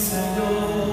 Señor,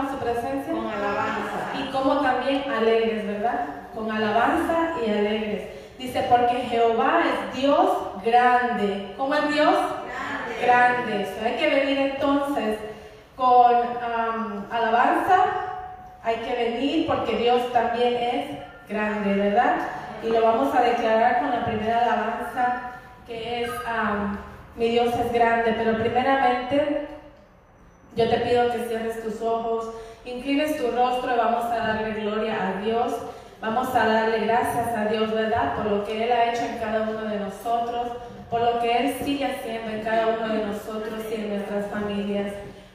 a su presencia? Con alabanza. Y como también alegres, ¿verdad? Con alabanza y alegres. Dice, porque Jehová es Dios grande. ¿Cómo es Dios? Grande. So, hay que venir entonces con alabanza. Hay que venir porque Dios también es grande, ¿verdad? Y lo vamos a declarar con la primera alabanza que es mi Dios es grande. Pero primeramente yo te pido que cierres tus ojos, inclines tu rostro y vamos a darle gloria a Dios. Vamos a darle gracias a Dios, ¿verdad? Por lo que Él ha hecho en cada uno de nosotros, por lo que Él sigue haciendo en cada uno de nosotros y en nuestras familias.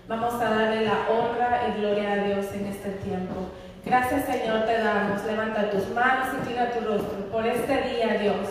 Vamos a darle la honra y gloria a Dios en este tiempo. Gracias Señor te damos. Levanta tus manos, inclina tu rostro por este día, Dios.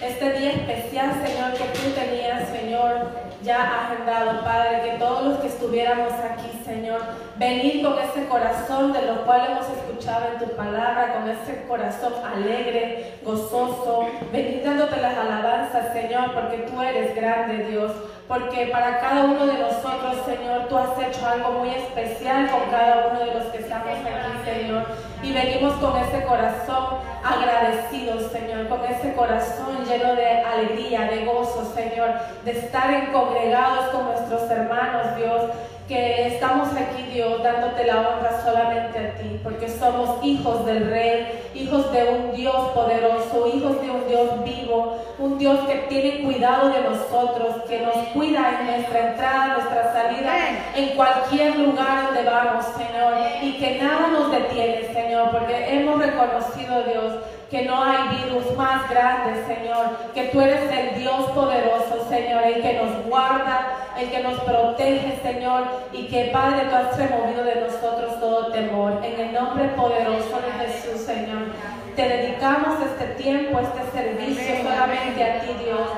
Este día especial, Señor, que tú tenías, Señor, ya agendado, Padre, que todos los que estuviéramos aquí, Señor, venir con ese corazón de lo cual hemos escuchado en tu palabra, con ese corazón alegre, gozoso, venir las alabanzas, Señor, porque tú eres grande, Dios, porque para cada uno de nosotros, Señor, tú has hecho algo muy especial con cada uno de los que estamos aquí, Señor, y venimos con ese corazón agradecidos, Señor, con ese corazón lleno de alegría, de gozo, Señor, de estar en congregados con nuestros hermanos, Dios, que estamos aquí, Dios, dándote la honra solamente a ti, porque somos hijos del Rey, hijos de un Dios poderoso, hijos de un Dios vivo, un Dios que tiene cuidado de nosotros, que nos cuida en nuestra entrada, nuestra salida, en cualquier lugar donde vamos, Señor, y que nada nos detiene, Señor, porque hemos reconocido, Dios, que no hay virus más grande, Señor, que tú eres el Dios poderoso, Señor, el que nos guarda, el que nos protege, Señor, y que Padre, tú has removido de nosotros todo temor. En el nombre poderoso de Jesús, Señor, te dedicamos este tiempo, este servicio solamente a ti, Dios.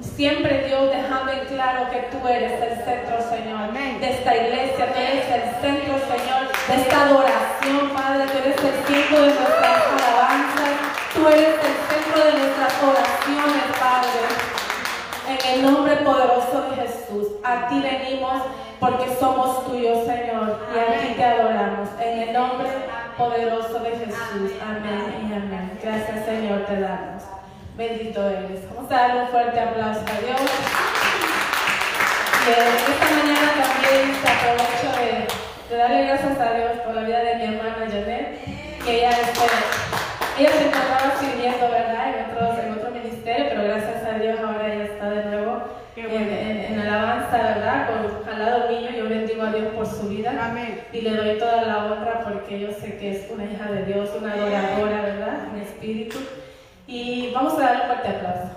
Siempre Dios dejando en claro que tú eres el centro, Señor, de esta iglesia, tú eres el centro, Señor, de esta adoración, Padre, tú eres el centro de nuestras alabanzas, tú eres el centro de nuestras oraciones, Padre. En el nombre poderoso de Jesús, a ti venimos porque somos tuyos, Señor, y a ti te adoramos. En el nombre poderoso de Jesús. Amén y amén. Gracias, Señor, te damos. Bendito eres. Vamos a darle un fuerte aplauso a Dios. Y esta mañana también te aprovecho de, de, darle gracias a Dios por la vida de mi hermana Janet, que ella, este, ella se encontraba sirviendo, ¿verdad? En otro, en otro ministerio, pero gracias a Dios ahora ella está de nuevo en, en, en, alabanza, ¿verdad? Con, al lado mío, yo bendigo a Dios por su vida. Amén. Y le doy toda la honra porque yo sé que es una hija de Dios, una adoradora, ¿verdad? En espíritu. Y vamos a darle un fuerte aplauso.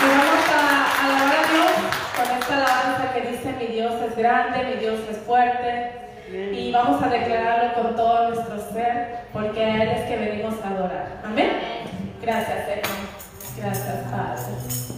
Y vamos a alabar a Dios con esta alabanza que dice mi Dios es grande, mi Dios es fuerte. Y vamos a declararlo con todo nuestro ser, porque a Él es que venimos a adorar. Amén. Gracias, Señor. Gracias, Padre.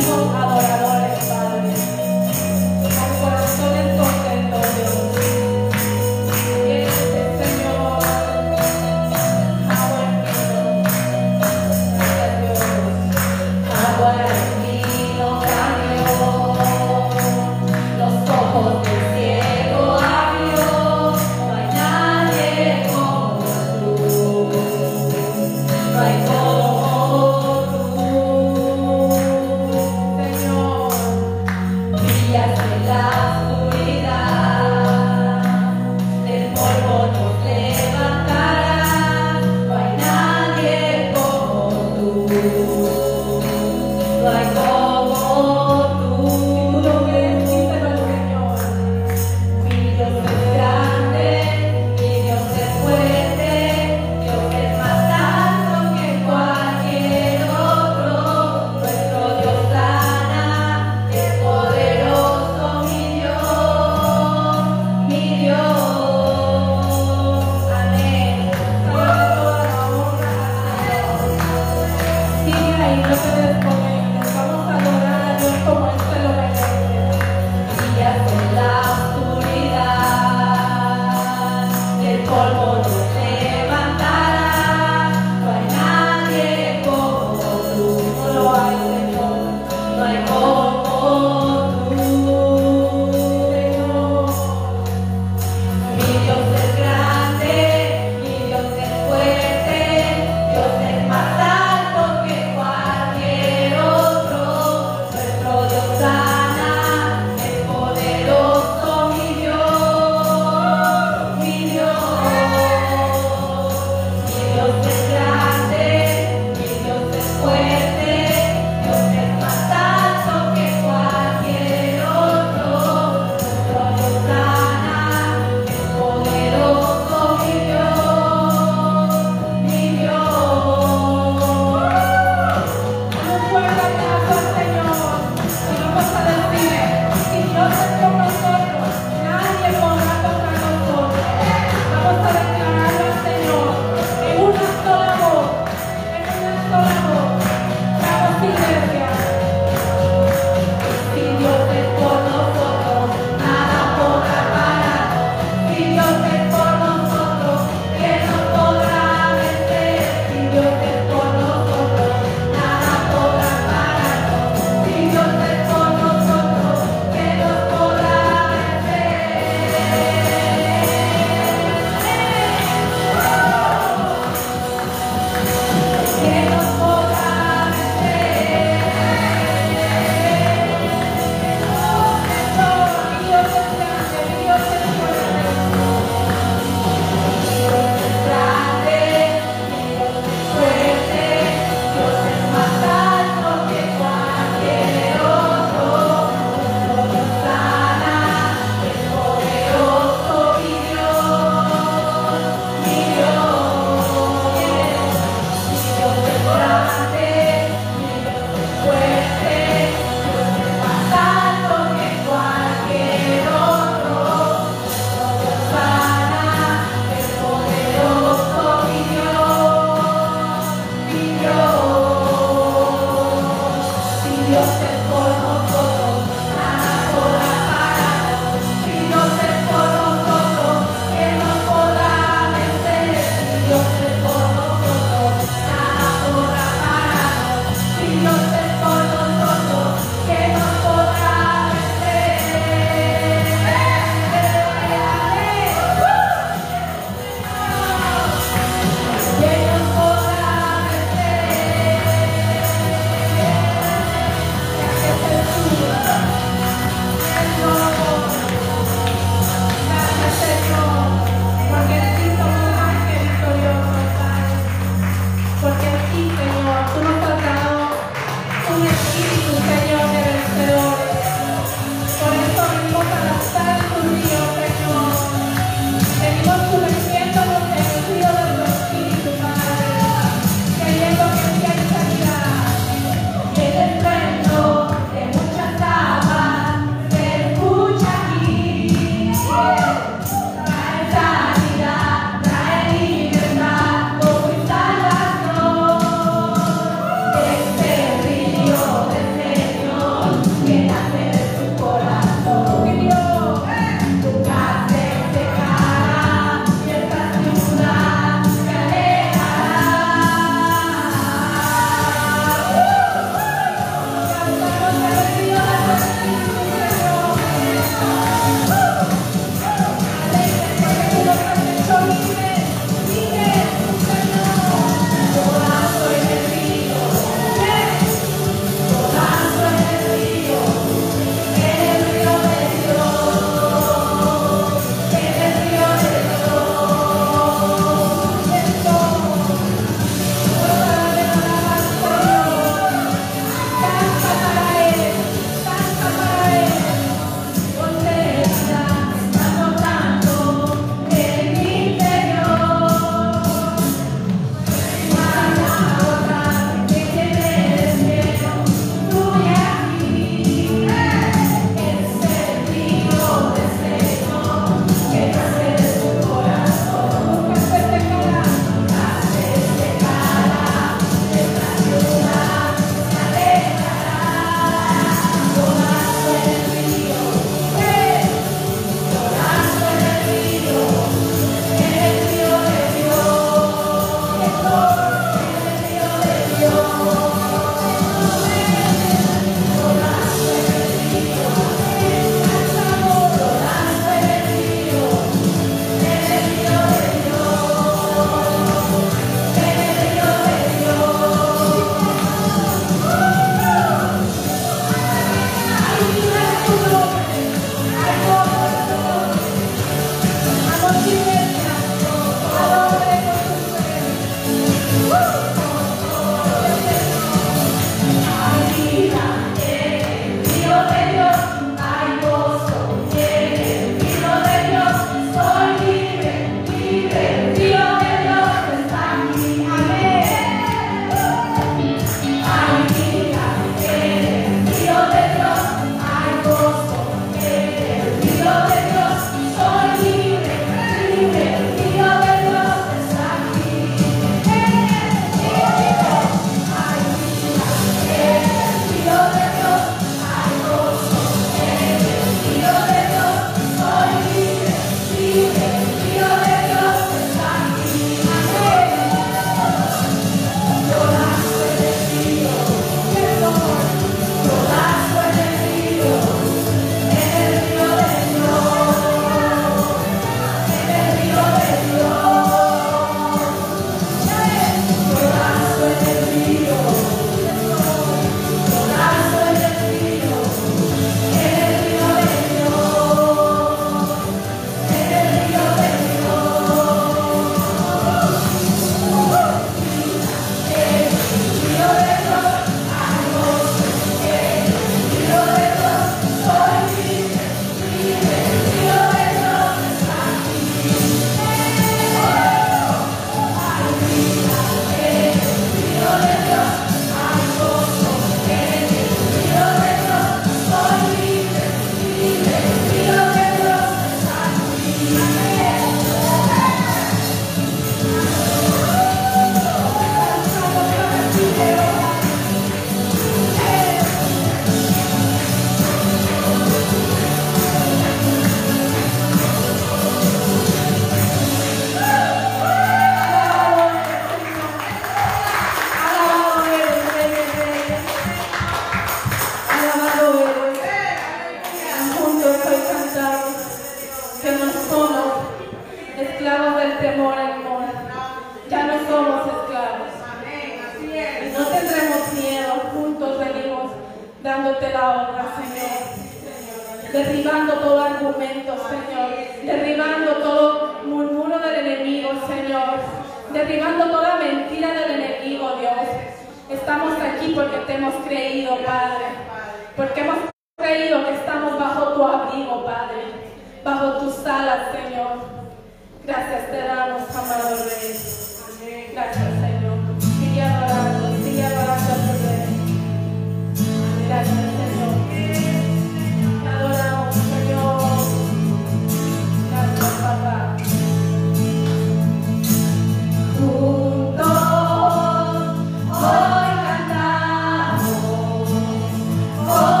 Como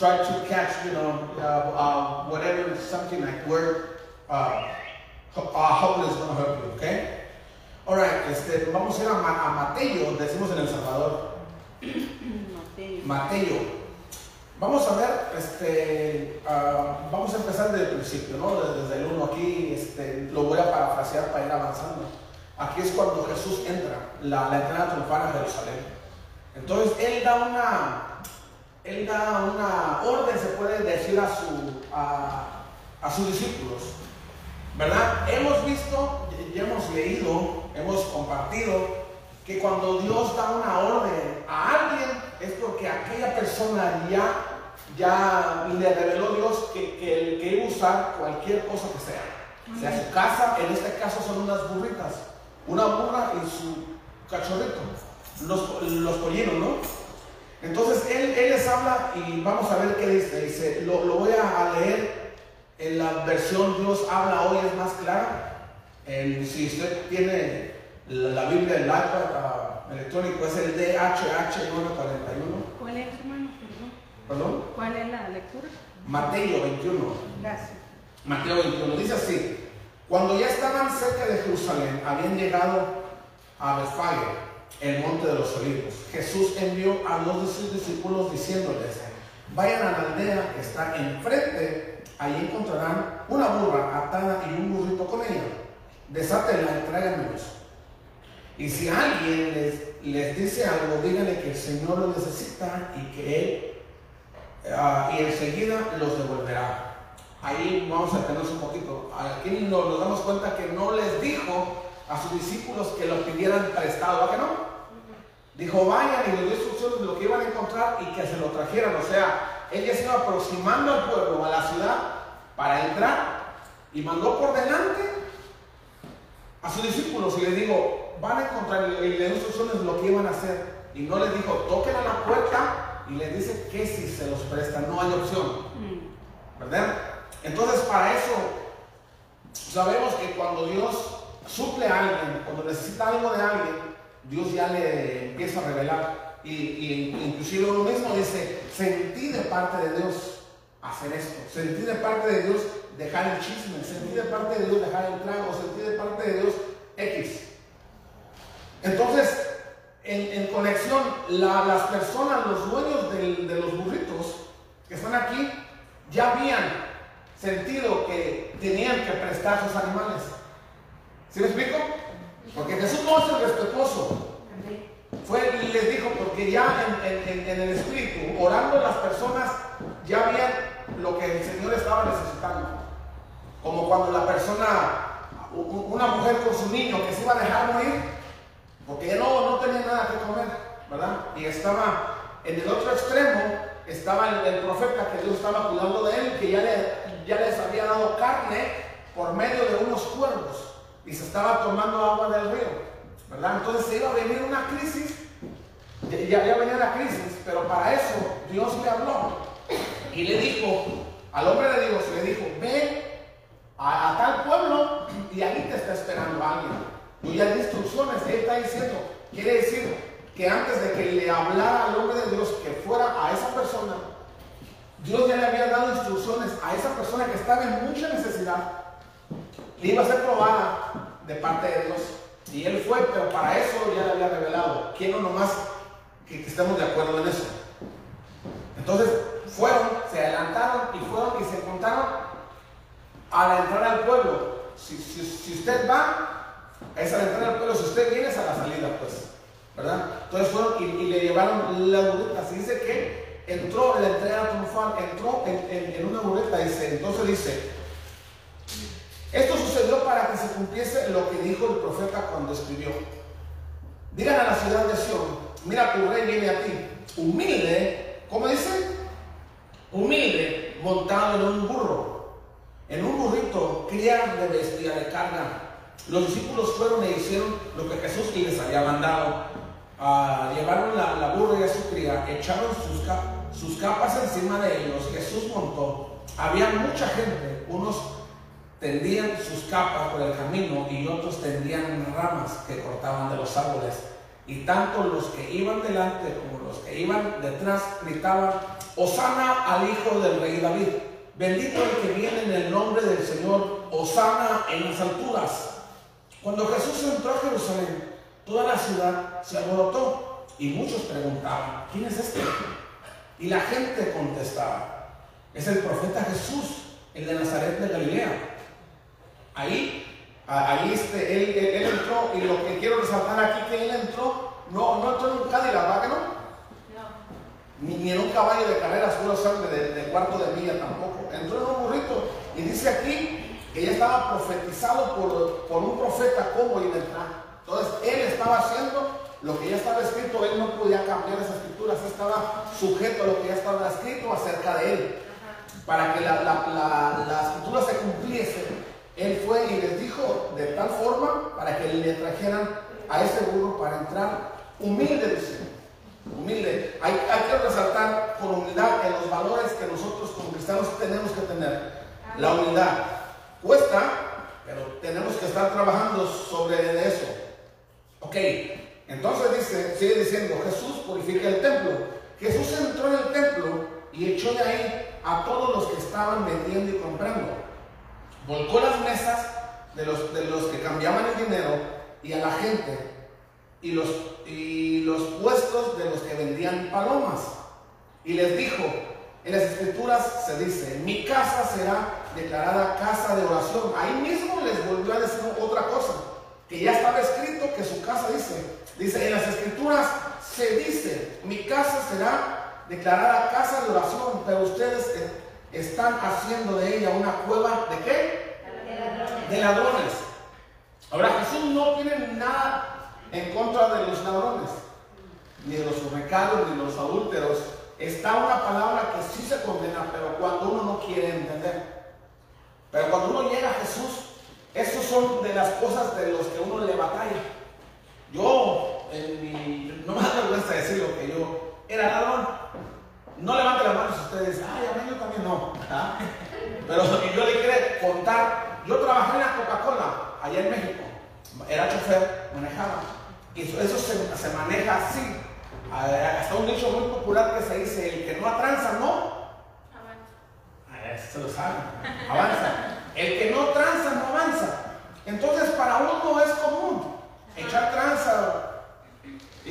try to catch, you know, uh, uh, whatever something like word. Uh, ho- uh, it's going to help you, okay? All right, este, vamos a ir a, Ma- a Mateo, decimos en El Salvador. Mateo. Vamos a ver, este, ah, vamos a empezar desde el principio, ¿no? Desde, desde el 1 aquí, este, lo voy a parafrasear para ir avanzando. Aquí es cuando Jesús entra, la, la entrada triunfal a Jerusalén. Entonces, Él da una, Él da una orden, se puede decir, a, su, a, sus discípulos. ¿Verdad? Hemos visto, hemos leído, hemos compartido que cuando Dios da una orden a alguien es porque aquella persona ya, ya le reveló Dios que, que, que a usar cualquier cosa que sea. Sea su casa, en este caso son unas burritas, una burra y su cachorrito, los, los pollinos, ¿no? Entonces él, él les habla y vamos a ver qué dice. Dice, lo, lo voy a, a leer en la versión Dios habla hoy es más clara. En- si usted tiene la, la Biblia, el iPad ah, electrónico, es el DHH 941. ¿Cuál es, hermano? Perdón. Perdón. ¿Cuál es la lectura? Mateo 21. Gracias. Mateo 21 dice así: Cuando ya estaban cerca de Jerusalén, habían llegado a Betfage, el monte de los olivos. Jesús envió a dos de sus discípulos diciéndoles: Vayan a la aldea que está enfrente, ahí encontrarán una burra atada y un burrito con ella. Desátenla y tráiganmelos. Y si alguien les, les dice algo, díganle que el Señor lo necesita y que Él Ah, y enseguida los devolverá. Ahí vamos a detenernos un poquito. Aquí nos, nos damos cuenta que no les dijo a sus discípulos que lo pidieran prestado, ¿a que no? Dijo, vayan y les dio instrucciones de lo que iban a encontrar y que se lo trajeran. O sea, él ya se iba aproximando al pueblo, a la ciudad, para entrar y mandó por delante a sus discípulos y les dijo, van a encontrar, y le dio instrucciones de lo que iban a hacer. Y no les dijo, toquen a la puerta y les dice que si se los presta, no hay opción. ¿Verdad? Entonces, para eso, sabemos que cuando Dios suple a alguien, cuando necesita algo de alguien, Dios ya le empieza a revelar. Y, y inclusive uno mismo dice, sentí de parte de Dios hacer esto, sentí de parte de Dios dejar el chisme, sentí de parte de Dios dejar el trago, sentí de parte de Dios X. Entonces, en, conexión, la- las personas, los dueños de los burritos que están aquí, ya habían sentido que tenían que prestar sus animales. ¿Sí me explico? Porque Jesús no es el respetuoso. Fue y les dijo, porque ya en, el Espíritu, orando las personas, ya habían lo que el Señor estaba necesitando. Como cuando la persona, una mujer con su niño que se iba a dejar morir porque ya no, no tenía nada que comer, ¿verdad? Y estaba en el otro extremo, estaba el, el profeta que Dios estaba cuidando de él, que ya, le, ya les había dado carne por medio de unos cuervos y se estaba tomando agua del río, ¿verdad? Entonces se iba a venir una crisis, ya, ya venía la crisis, pero para eso Dios le habló y le dijo, al hombre de Dios, le dijo, ve a, a tal pueblo y ahí te está esperando alguien. Yo ya di instrucciones, él está diciendo, quiere decir que antes de que le hablara al hombre de Dios que fuera a esa persona, Dios ya le había dado instrucciones a esa persona que estaba en mucha necesidad, le iba a ser probada de parte de Dios. Y él fue, pero para eso ya le había revelado. Quiero nomás que, estemos de acuerdo en eso. Entonces fueron, se adelantaron y fueron y se encontraron a la entrada al pueblo. Si, si- si usted va, es a la entrada al pueblo. Si usted viene, es a la salida, pues. ¿Verdad? Entonces fueron y, y le llevaron la burrita. Se dice que entró en la entrada triunfal, entró en, en- en una burrita. Dice, entonces dice, cumpliese lo que dijo el profeta cuando escribió. Digan a la ciudad de Sion, mira tu rey viene a ti, humilde, ¿cómo dice? Humilde, montado en un burro, en un burrito, cría de bestia de carga. Los discípulos fueron e hicieron lo que Jesús les había mandado. Ah, llevaron la, burra y a su cría, echaron sus, sus capas encima de ellos. Jesús montó. Había mucha gente, unos tendían sus capas por el camino y otros tendían ramas que cortaban de los árboles. Y tanto los que iban delante como los que iban detrás gritaban, Osana al Hijo del Rey David. Bendito el que viene en el nombre del Señor, Osana en las alturas. Cuando Jesús entró a Jerusalén, toda la ciudad se alborotó y muchos preguntaban, ¿quién es este? Y la gente contestaba, es el profeta Jesús, el de Nazaret de Galilea. Ahí, ahí este, él, él- él entró, y lo que quiero resaltar aquí que él entró, no, no entró en un Cadillac, ¿verdad que no? Ni, ni en un caballo de carreras puro sangre de, de cuarto de milla tampoco. Entró en un burrito y dice aquí que ya estaba profetizado por, por un profeta cómo iba a entrar. Entonces él estaba haciendo lo que ya estaba escrito, él no podía cambiar esas escrituras, estaba sujeto a lo que ya estaba escrito acerca de él para que la, la, la- la escritura se cumpliese, él fue y les dijo de tal forma para que le trajeran a ese burro para entrar humilde, dice. Humilde. Hay, que resaltar con humildad en los valores que nosotros como cristianos tenemos que tener. La humildad cuesta, pero tenemos que estar trabajando sobre eso. Ok, entonces dice, sigue diciendo, Jesús purifica el templo. Jesús entró en el templo y echó de ahí a todos los que estaban vendiendo y comprando. Volcó las mesas de los, de los que cambiaban el dinero y a la gente y los, y los puestos de los que vendían palomas. Y les dijo, en las escrituras se dice, mi casa será declarada casa de oración. Ahí mismo les volvió a decir otra cosa, que ya estaba escrito que su casa dice, dice, en las escrituras se dice, mi casa será declarada casa de oración, pero ustedes están haciendo de ella una cueva de qué? De ladrones. Ahora Jesús no tiene nada en contra de los ladrones, ni de los fornicarios, ni de los adúlteros. Está una palabra que sí se condena, pero cuando uno no quiere entender. Pero cuando uno llega a Jesús, esos son de las cosas de los que uno le batalla. Yo, en mi, no me da vergüenza decirlo, que yo era ladrón. No levante las manos ustedes, ay, a mí yo también no. ¿ah? Pero yo le quiero contar, yo trabajé en la Coca-Cola, allá en México. Era chofer, manejaba. Y eso, eso se, se maneja así. Ah, Hasta un dicho muy popular que se dice, el que no atranza, no. Ah, eso se lo saben. Avanza. El que no tranza, no avanza. Entonces, para uno es común echar tranza.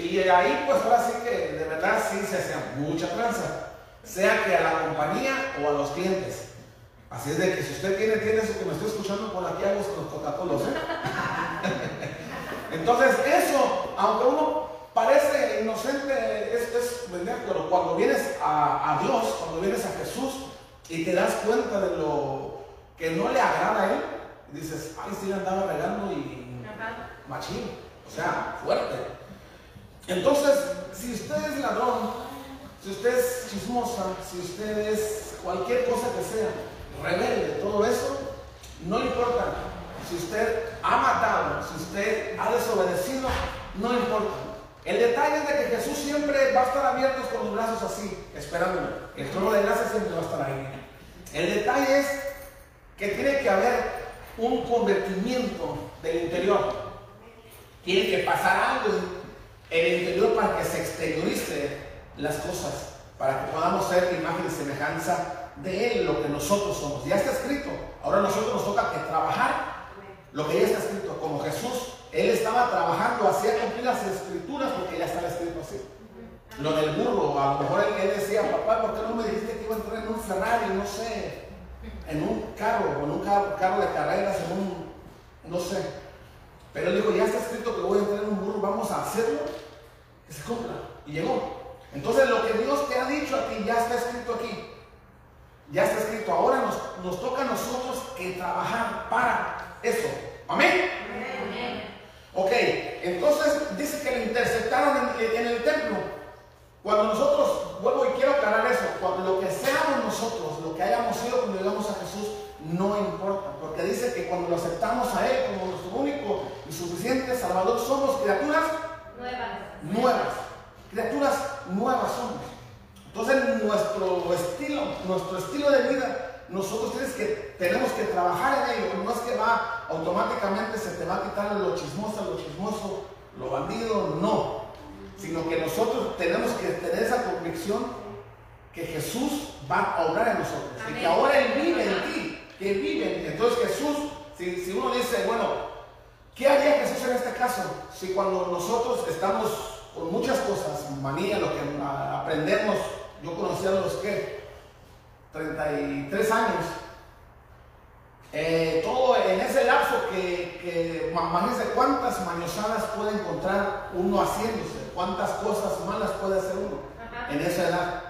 Y ahí, pues ahora sí que de verdad sí se hace mucha tranza. Sea que a la compañía o a los clientes. Así es de que si usted tiene, tiene eso que me estoy escuchando por aquí, hago los Coca-Colas. ¿eh? Entonces, eso, aunque uno parece inocente, es, es pero cuando vienes a, a Dios, cuando vienes a Jesús y te das cuenta de lo que no le agrada a Él, dices, ay, sí le andaba regando y machín, o sea, fuerte. Entonces, si usted es ladrón, si usted es chismosa, si usted es cualquier cosa que sea, rebelde, todo eso, no importa. Si usted ha matado, si usted ha desobedecido, no importa. El detalle es de que Jesús siempre va a estar abierto con los brazos así, esperándolo. El trono de gracia siempre va a estar ahí. El detalle es que tiene que haber un convertimiento del interior. Tiene que pasar algo el interior para que se exteriorice las cosas, para que podamos ser imagen y semejanza de Él, lo que nosotros somos. Ya está escrito. Ahora a nosotros nos toca que trabajar lo que ya está escrito. Como Jesús, Él estaba trabajando, hacía cumplir las escrituras porque ya estaba escrito así. Lo del burro, a lo mejor él, decía, papá, ¿por qué no me dijiste que iba a entrar en un Ferrari, no sé, en un carro, en un carro, carro de carreras, en un, no sé. Pero él dijo, ya está escrito que voy a entrar en un burro, vamos a hacerlo, que se cumpla. Y llegó. Entonces lo que Dios te ha dicho a ti ya está escrito aquí. Ya está escrito. Ahora nos, nos toca a nosotros que trabajar para eso. Amén. Ok, entonces dice que le interceptaron en, en el templo. Cuando nosotros, vuelvo y quiero aclarar eso, cuando lo que seamos nosotros, lo que hayamos sido cuando llegamos a Jesús, no importa, porque dice que cuando lo aceptamos a Él como nuestro único y suficiente Salvador, somos criaturas Nuevas. nuevas, criaturas nuevas somos. Entonces nuestro estilo, nuestro estilo de vida, nosotros tienes que, tenemos que trabajar en ello, no es que va automáticamente se te va a quitar lo chismoso, lo chismoso, lo bandido, no. Sino que nosotros tenemos que tener esa convicción que Jesús va a obrar en nosotros. Y que ahora Él vive en ti, que vive. Entonces Jesús, si, si uno dice, bueno, ¿qué haría Jesús en este caso? Si cuando nosotros estamos con muchas cosas, manía, lo que aprendemos, yo conocí a los que 33 años, eh, todo en ese lapso que, que ma- imagínense cuántas mañosadas puede encontrar uno haciéndose, cuántas cosas malas puede hacer uno Ajá. en esa edad,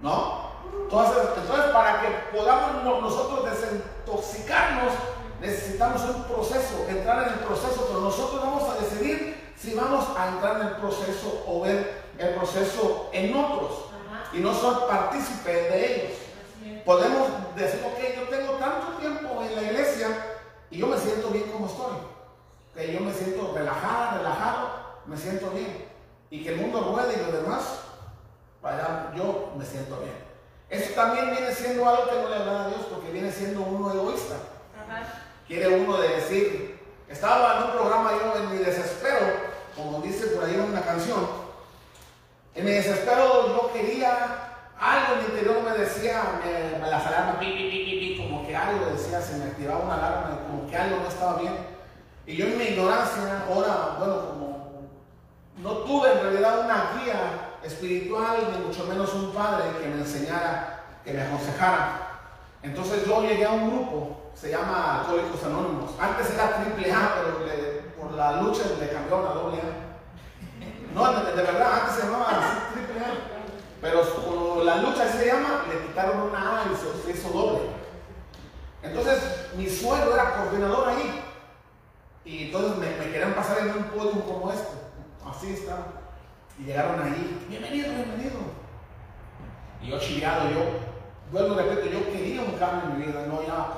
¿no? Entonces, entonces para que podamos no- nosotros desintoxicarnos, necesitamos un proceso, entrar en el proceso, pero nosotros vamos a decidir si vamos a entrar en el proceso o ver el proceso en otros Ajá. y no ser partícipe de ellos. Podemos decir, ok, yo tengo tanto tiempo en la iglesia y yo me siento bien como estoy. Que yo me siento relajada, relajado, me siento bien. Y que el mundo ruede y lo demás, para yo me siento bien. Eso también viene siendo algo que no le agrada a Dios porque viene siendo uno egoísta. Ajá. Quiere uno de decir, estaba en un programa yo en mi desespero, como dice por ahí una canción, en mi desespero yo quería, algo en mi interior me decía, me, me las alarmas, pi, pi, pi, pi, pi, como que algo decía, se me activaba una alarma, como que algo no estaba bien. Y yo en mi ignorancia, ahora, bueno, como no tuve en realidad una guía espiritual, ni mucho menos un padre que me enseñara, que me aconsejara. Entonces yo llegué a un grupo, se llama Alcohólicos Anónimos. Antes era triple A, pero por la lucha le cambiaron a doble A. No, de, verdad, antes se llamaba triple A. Pero por la lucha se llama, le quitaron una A y se, se hizo doble. Entonces mi suegro era coordinador ahí. Y entonces me, me querían pasar en un podio como este. Así estaba. Y llegaron ahí. Bienvenido, bienvenido. Y yo chiviado, yo, vuelvo y repito, yo quería un cambio en mi vida, no ya.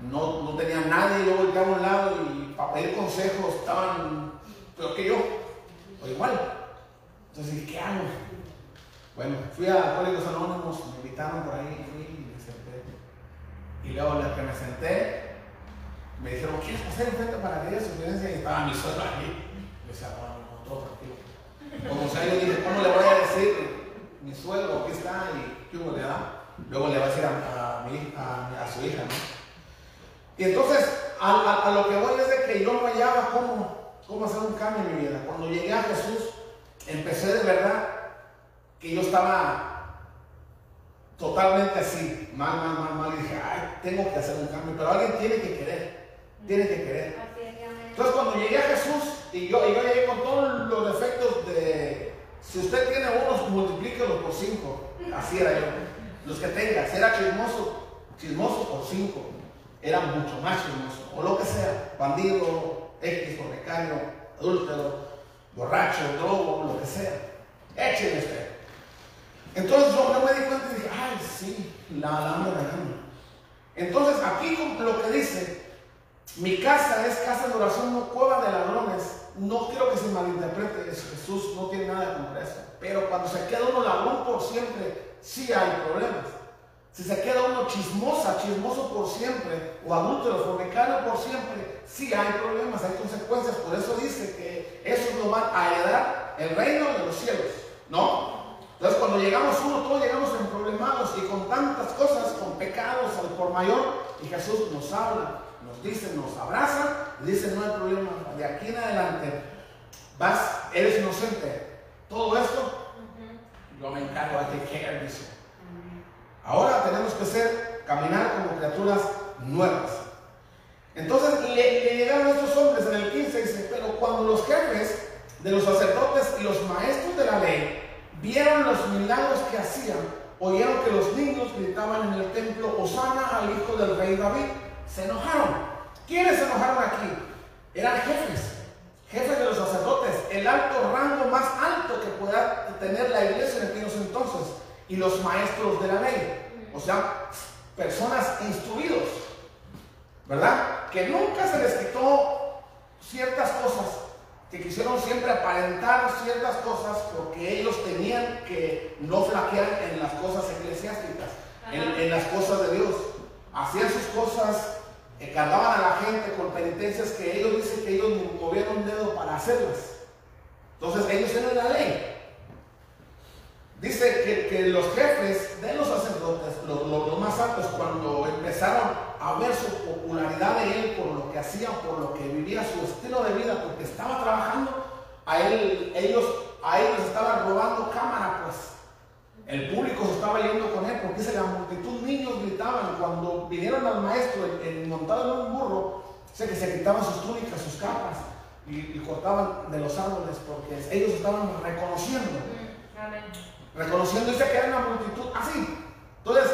No, no tenía nadie, yo volteaba a un lado y para pedir consejos estaban peor que yo, o igual. Entonces dije, ¿qué hago? Bueno, fui a Alcohólicos Anónimos, me invitaron por ahí, fui y me senté. Y luego la que me senté, me dijeron, ¿quieres pasar enfrente para que digas su experiencia? Y estaba mi suegro ahí. Yo decía, bueno. ¿Cómo le voy a decir? Mi suegro, aquí está, y qué le da. Luego le va a decir a, a, mi, a, su hija, ¿no? Y entonces, a, lo que voy es de que yo no hallaba cómo, cómo hacer un cambio en mi vida. Cuando llegué a Jesús, empecé de verdad que yo estaba totalmente así, mal, mal, mal, mal. Y dije, ay, tengo que hacer un cambio, pero alguien tiene que querer, tiene que querer. Entonces cuando llegué a Jesús y yo, y yo llegué con todos los defectos de, si usted tiene unos, multiplíquelos por cinco. Así era yo. Los que tenga, si era chismoso, chismoso por cinco. Era mucho más chismoso. O lo que sea, bandido, X, fornicario, adúltero, borracho, drogo, lo que sea. Échenle usted. Entonces yo, me di cuenta y dije, ay, sí, la, la ando regando. Entonces aquí lo que dice, mi casa es casa de oración, no cueva de ladrones. No quiero que se malinterprete, es Jesús no tiene nada contra eso. Pero cuando se queda uno ladrón por siempre, sí hay problemas. Si se queda uno chismosa, chismoso por siempre, o adúltero, fornicario por siempre, sí hay problemas, hay consecuencias. Por eso dice que esos no van a heredar el reino de los cielos. ¿No? Entonces cuando llegamos uno, todos llegamos en problemados y con tantas cosas, con pecados al por mayor, y Jesús nos habla, nos dice, nos abraza, y dice, no hay problema, de aquí en adelante vas, eres inocente. Todo esto, yo me encargo de care, dice. Ahora tenemos que ser, caminar como criaturas nuevas. Entonces le, le llegaron estos hombres en el 15 dice, pero cuando los jefes de los sacerdotes y los maestros de la ley vieron los milagros que hacían, oyeron que los niños gritaban en el templo, Osana al hijo del rey David, se enojaron. ¿Quiénes se enojaron aquí? Eran jefes, jefes de los sacerdotes, el alto rango más alto que pueda tener la iglesia en aquellos entonces, y los maestros de la ley, o sea, personas instruidos, ¿verdad? Que nunca se les quitó ciertas cosas, que quisieron siempre aparentar ciertas cosas porque ellos tenían que no flaquear en las cosas eclesiásticas, en, las cosas de Dios. Hacían sus cosas, cargaban a la gente con penitencias que ellos dicen que ellos movieron un dedo para hacerlas. Entonces ellos eran la ley. Dice que, que los jefes de los sacerdotes, los, los- más altos, cuando empezaron a ver su popularidad de él por lo que hacía, por lo que vivía, su estilo de vida, porque estaba trabajando, a él, ellos, a ellos estaban robando cámara, pues. El público se estaba yendo con él, porque dice la multitud, niños gritaban, cuando vinieron al maestro montado en un burro, dice que se quitaban sus túnicas, sus capas, y, y cortaban de los árboles, porque ellos estaban reconociendo Amén. reconociendo dice que era una multitud así. Entonces,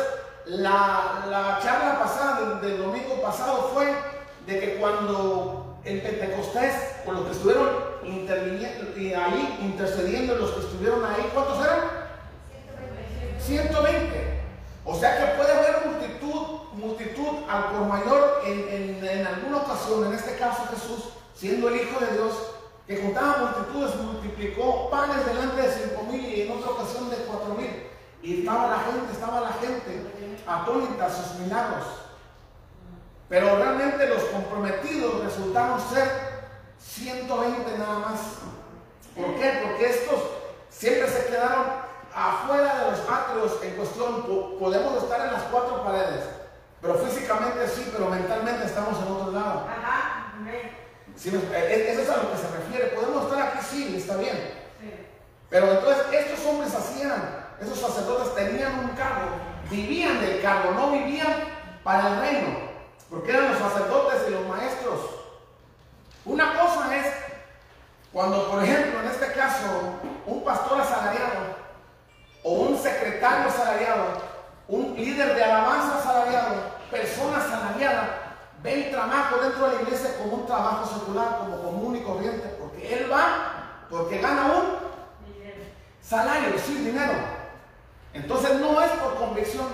la, la charla pasada del, del domingo pasado fue de que cuando en Pentecostés, con los que estuvieron interviniendo y ahí intercediendo, los que estuvieron ahí, ¿cuántos eran? 120. O sea que puede haber multitud, multitud al por mayor en, en- alguna ocasión, en este caso Jesús, siendo el Hijo de Dios, que juntaba multitudes, multiplicó panes delante de cinco mil y en otra ocasión de cuatro mil. Y estaba la gente, estaba la gente atónita a sus milagros. Pero realmente los comprometidos resultaron ser 120 nada más. ¿Por qué? Porque estos siempre se quedaron afuera de los atrios en cuestión. Po- podemos estar en las cuatro paredes, pero físicamente sí, pero mentalmente estamos en otro lado. Ajá. Sí, eh, Eso es a lo que se refiere. Podemos estar aquí, sí, está bien. Sí. Pero entonces estos hombres hacían, esos sacerdotes tenían un cargo, vivían del cargo, no vivían para el reino, porque eran los sacerdotes y los maestros. Una cosa es cuando, por ejemplo, en este caso, un pastor asalariado o un secretario asalariado, un líder de alabanza asalariado, persona asalariada, ve el trabajo dentro de la iglesia como un trabajo secular, como común y corriente, porque él va, porque gana un Salario, sí, dinero. Entonces no es por convicción,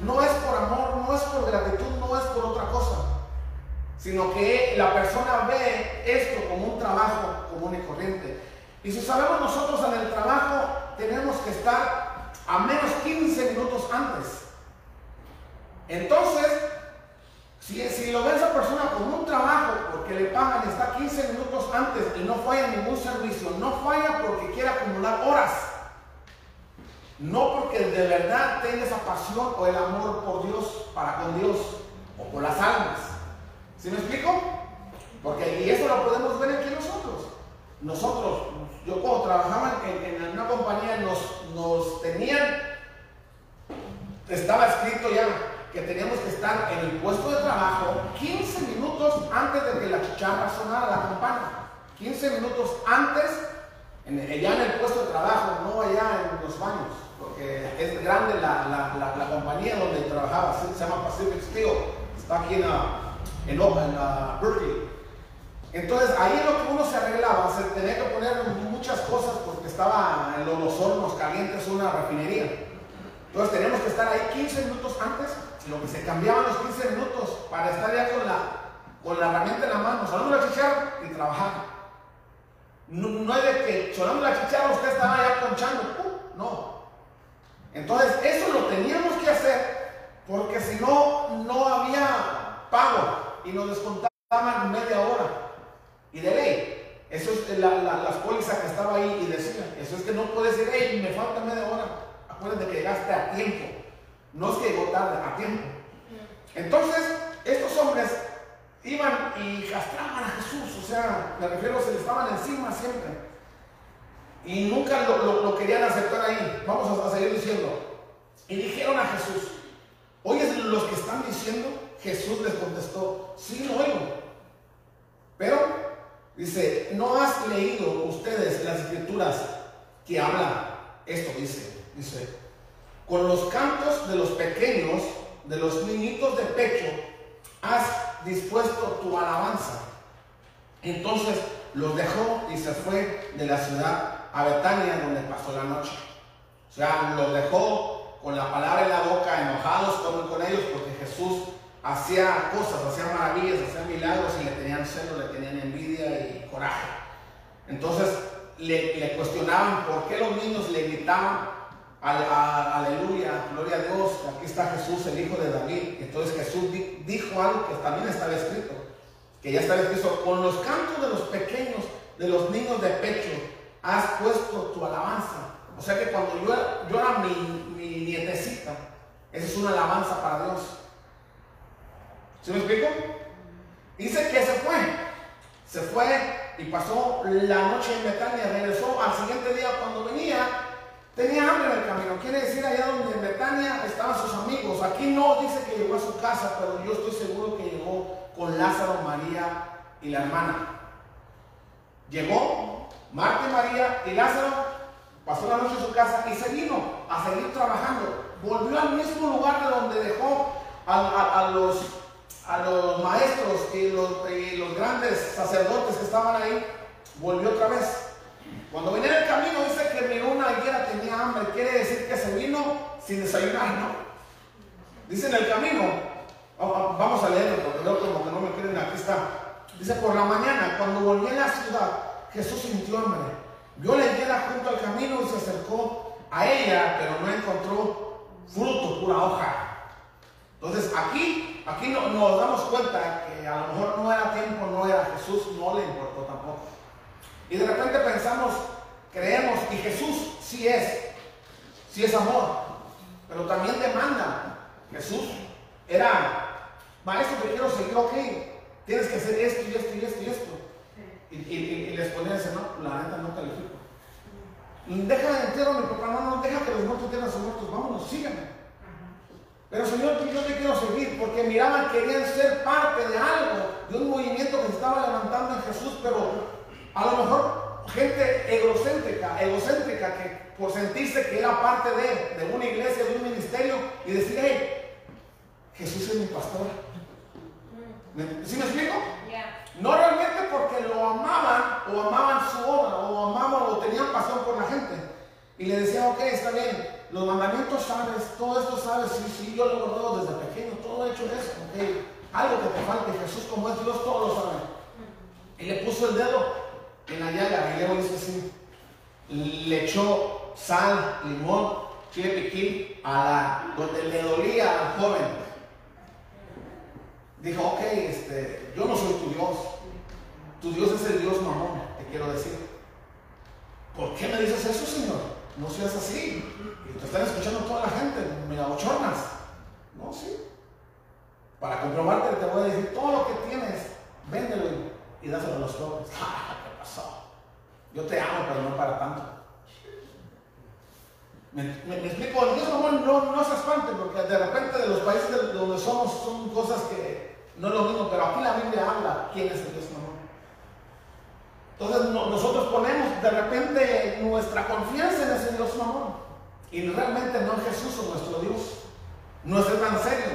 no es por amor, no es por gratitud, no es por otra cosa, sino que la persona ve esto como un trabajo común y corriente. Y si sabemos nosotros en el trabajo, tenemos que estar a menos 15 minutos antes. Entonces, si, lo ve esa persona como un trabajo porque le pagan está 15 minutos antes y no falla ningún servicio, no falla porque quiere acumular horas, no porque de verdad tenga esa pasión o el amor por Dios, para con Dios o por las almas. ¿Sí me explico? Porque y eso lo podemos ver aquí nosotros. Nosotros, yo cuando trabajaba en, en una compañía nos, nos tenían, estaba escrito ya que teníamos que estar en el puesto de trabajo 15 minutos antes de que la chicharra sonara la campana. 15 minutos antes, en, ya en el puesto de trabajo, no allá en los baños, porque es grande la, la- la- compañía donde trabajaba, se llama Pacific Steel, está aquí en, en, en, Berkeley. Entonces ahí lo que uno se arreglaba, se tenía que poner muchas cosas porque estaba en los hornos calientes una refinería. Entonces teníamos que estar ahí 15 minutos antes, lo que se cambiaban los 15 minutos para estar ya con la, con la herramienta en la mano, sonando la chicharra y trabajar. No, es de que sonando la chicharra usted estaba ya ponchando, no. Entonces eso lo teníamos que hacer porque si no, no había pago y nos descontaban media hora. Y de ley, eso es la, la, las pólizas que estaba ahí y decía, eso es que no puede decir, hey, me falta media hora. Acuérdense que llegaste a tiempo. No es que llegó tarde, a tiempo. Entonces, estos hombres iban y castraban a Jesús, o sea, me refiero, se le estaban encima siempre. Y nunca lo, lo, lo querían aceptar ahí. Vamos a, a, seguir diciendo. Y dijeron a Jesús, ¿oyes los que están diciendo? Jesús les contestó, sí lo oigo. Pero, dice, ¿no has leído ustedes las escrituras que habla esto? Dice, dice, con los cantos de los pequeños, de los niñitos de pecho, has dispuesto tu alabanza. Entonces los dejó y se fue de la ciudad a Betania donde pasó la noche. O sea, los dejó con la palabra en la boca, enojados con, con ellos porque Jesús hacía cosas, hacía maravillas, hacía milagros y le tenían celo, le tenían envidia y coraje. Entonces le, cuestionaban por qué los niños le gritaban aleluya, gloria a Dios, aquí está Jesús, el hijo de David. Entonces Jesús dijo algo que también estaba escrito, que ya estaba escrito, con los cantos de los pequeños, de los niños de pecho, has puesto tu alabanza. O sea que cuando yo, yo era mi, mi nietecita, esa es una alabanza para Dios. ¿Se me explico? Dice que se fue, se fue y pasó la noche en Betania, regresó al siguiente día cuando venía, Tenía hambre en el camino, quiere decir allá donde en Betania estaban sus amigos. Aquí no dice que llegó a su casa, pero yo estoy seguro que llegó con Lázaro, María y la hermana. Llegó Marta María y Lázaro pasó la noche en su casa y se vino a seguir trabajando. Volvió al mismo lugar de donde dejó a los, a los maestros y los, los grandes sacerdotes que estaban ahí. Volvió otra vez. Cuando venía en el camino dice que miró una higuera, tenía hambre, quiere decir que se vino sin desayunar, ¿no? Dice en el camino, vamos a leerlo porque como que no me quieren, aquí está. Dice, por la mañana, cuando volvió a la ciudad, Jesús sintió hambre. Vio la higuera junto al camino y se acercó a ella, pero no encontró fruto, pura hoja. Entonces aquí, aquí no, nos damos cuenta que a lo mejor no era tiempo, no era Jesús, no le importó tampoco. Y de repente pensamos, creemos, y Jesús sí es, sí es amor, pero también demanda. Jesús era, maestro, te quiero seguir, ok, tienes que hacer esto y esto y esto y esto. Y, y, y les ponía ese, no, la neta no califico. Deja de entero mi papá, no, no, deja que los muertos tengan sus muertos, vámonos, síganme. Pero Señor, yo te quiero seguir porque miraban, querían ser parte de algo, de un movimiento que se estaba levantando en Jesús, pero a lo mejor gente egocéntrica, egocéntrica, que por sentirse que era parte de, de una iglesia, de un ministerio, y decir, hey, Jesús es mi pastor. ¿Sí me explico? Yeah. No realmente porque lo amaban o amaban su obra o amaban o tenían pasión por la gente. Y le decían, ok, está bien, los mandamientos sabes, todo esto sabes, sí, sí, yo lo he guardado desde pequeño, todo he hecho eso, ok. Algo que te falte, Jesús como es Dios, todo lo sabe. Y le puso el dedo en la llaga, y luego dice así, le echó sal, limón, chile piquín a la, donde le dolía al joven. Dijo, ok, este, yo no soy tu Dios, tu Dios es el Dios mamón, te quiero decir. ¿Por qué me dices eso, Señor? No seas así. Te están escuchando toda la gente, mira, ochornas. No, sí. Para comprobarte te voy a decir, todo lo que tienes, véndelo y dáselo a los pobres. ¿Qué pasó? Yo te amo, pero no para tanto. Me, me, me explico, Dios mamón no, no se espante, porque de repente de los países de donde somos son cosas que no es lo mismo, pero aquí la Biblia habla quién es el Dios mamón. Entonces no, nosotros ponemos de repente nuestra confianza en ese Dios mamón. Y realmente no es Jesús o nuestro Dios. No es tan serio.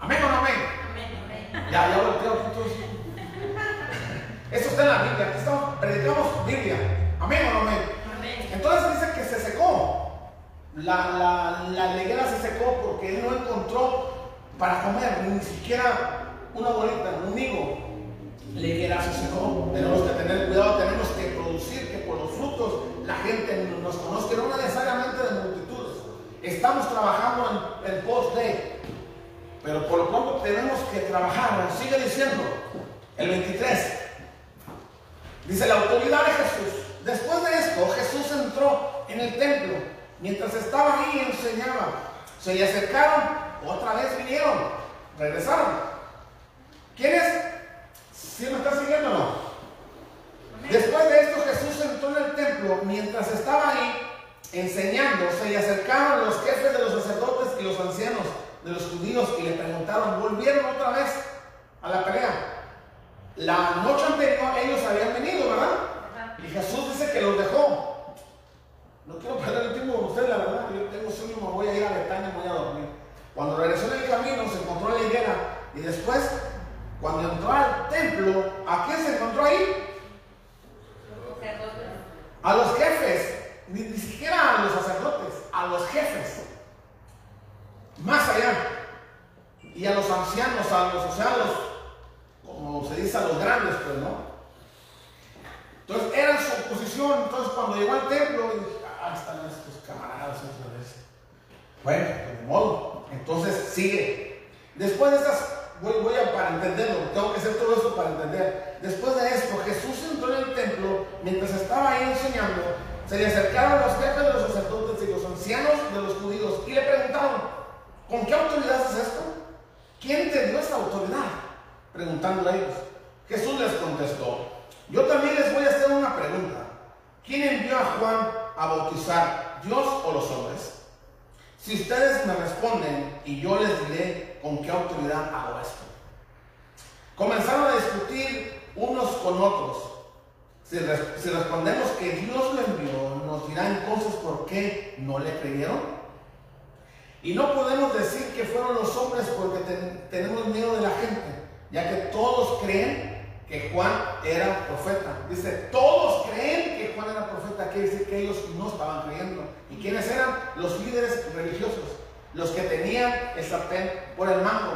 ¿Amén o no amén? Amén, amén. Ya, ya volteo aquí todos. la Biblia, aquí estamos, predicamos Biblia. Amén o no amén. Amén. Entonces dice que se secó. La, la, la leguera se secó porque él no encontró para comer, ni siquiera una bolita, un higo. Leguera se secó. Tenemos que tener cuidado, tenemos que producir que por los frutos la gente nos conozca, no necesariamente de. Estamos trabajando en el post de, pero por lo pronto tenemos que trabajar. Nos sigue diciendo el 23. Dice la autoridad de Jesús. Después de esto, Jesús entró en el templo. Mientras estaba ahí enseñaba. Se le acercaron, otra vez vinieron, regresaron. ¿Quiénes? ¿Sí me está siguiendo o no? Después de esto, Jesús entró en el templo. Mientras estaba ahí enseñando, se le acercaron los jefes de los sacerdotes y los ancianos de los judíos y le preguntaron, volvieron otra vez a la pelea. La noche anterior ellos habían venido, ¿verdad? Ajá. Y Jesús dice que los dejó. No quiero perder el tiempo con ustedes, la verdad. Yo tengo sueño, me voy a ir a Betania, me voy a dormir. Cuando regresó en el camino, se encontró en la higuera. Y después, cuando entró al templo, ¿a quién se encontró ahí? A los jefes. Ni, ni siquiera a los sacerdotes, a los jefes. Más allá. Y a los ancianos, a los, o como se dice, a los grandes, pues, ¿no? Entonces era su posición. Entonces cuando llegó al templo, dije, ah, están estos camaradas otra. Bueno, pues de modo. Entonces sigue. Después de estas, voy, voy a para entenderlo, tengo que hacer todo esto para entender. Después de esto, Jesús entró en el templo, mientras estaba ahí enseñando, se le acercaron los jefes de los sacerdotes y los ancianos de los judíos y le preguntaron, ¿con qué autoridad haces esto? ¿Quién te dio esta autoridad? Preguntando a ellos. Jesús les contestó, yo también les voy a hacer una pregunta. ¿Quién envió a Juan a bautizar, Dios o los hombres? Si ustedes me responden y yo les diré con qué autoridad hago esto. Comenzaron a discutir unos con otros. Si, res- si respondemos que Dios lo envió, nos dirá entonces por qué no le creyeron. Y no podemos decir que fueron los hombres porque ten- tenemos miedo de la gente, ya que todos creen que Juan era profeta. Dice, todos creen que Juan era profeta, quiere decir que ellos no estaban creyendo. ¿Y quiénes eran? Los líderes religiosos, los que tenían el sartén por el mango,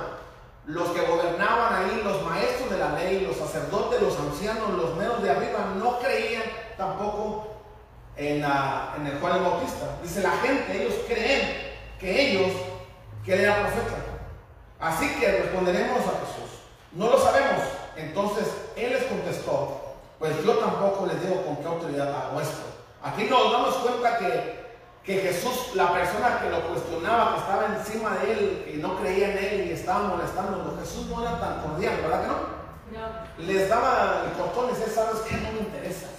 los que gobernaban ahí, los maestros de la ley, los sacerdotes, los ancianos, los meros de arriba, no creían tampoco en, en el Juan el Bautista. Dice la gente, ellos creen que ellos, que él era profeta. Así que responderemos a Jesús. No lo sabemos. Entonces él les contestó, pues yo tampoco les digo con qué autoridad hago esto. Aquí nos damos cuenta que, que Jesús, la persona que lo cuestionaba, que estaba encima de él, que no creía en él y estaba molestándolo, Jesús no era tan cordial, ¿verdad que no? No. les daba el cortón y decía, ¿sabes qué? No me interesas.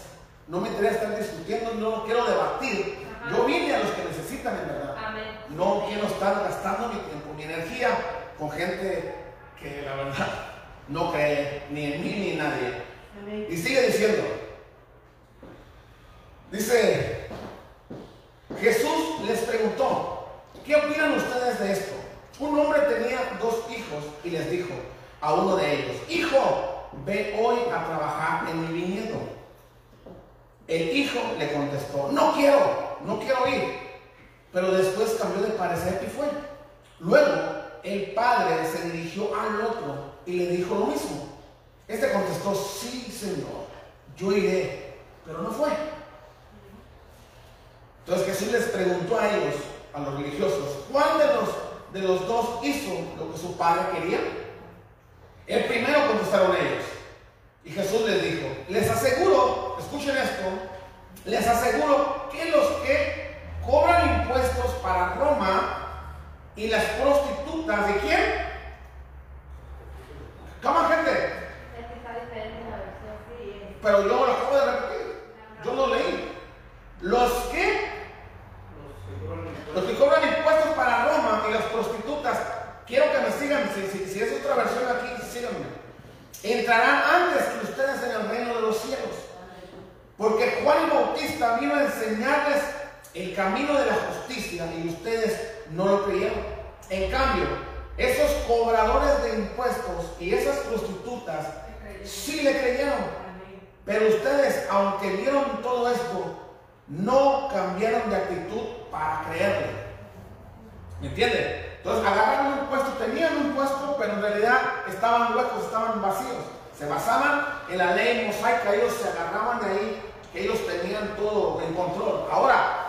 No me interesa estar discutiendo, no quiero debatir. Ajá. Yo vine a los que necesitan en verdad. Amén. No quiero estar gastando mi tiempo, mi energía con gente que la verdad no cree ni en mí ni en nadie. Amén. Y sigue diciendo, dice, Jesús les preguntó, ¿qué opinan ustedes de esto? Un hombre tenía dos hijos y les dijo a uno de ellos, hijo, ve hoy a trabajar en mi viñedo. El hijo le contestó, no quiero, no quiero ir. Pero después cambió de parecer y fue. Luego el padre se dirigió al otro y le dijo lo mismo. Este contestó, sí, señor, yo iré, pero no fue. Entonces Jesús les preguntó a ellos, a los religiosos, ¿cuál de los, de los dos hizo lo que su padre quería? El primero contestaron ellos. Y Jesús les dijo, les aseguro, escuchen esto, les aseguro que los que cobran impuestos para Roma y las prostitutas, ¿de quién? ¿Cómo gente? Es que está diferente la versión, sí. Pero yo lo acabo de repetir. Yo lo leí. Los que, los que cobran impuestos para Roma y las prostitutas, quiero que me sigan. Si, si- si es otra versión aquí, síganme. Entrarán antes que ustedes en el reino de los cielos. Porque Juan el Bautista vino a enseñarles el camino de la justicia y ustedes no lo creyeron. En cambio, esos cobradores de impuestos y esas prostitutas sí le creyeron. Pero ustedes, aunque vieron todo esto, no cambiaron de actitud para creerle. ¿Me entiende? Entonces agarraron un puesto, tenían un puesto, pero en realidad estaban huecos, estaban vacíos. Se basaban en la ley mosaica, ellos se agarraban ahí, ellos tenían todo en control. Ahora,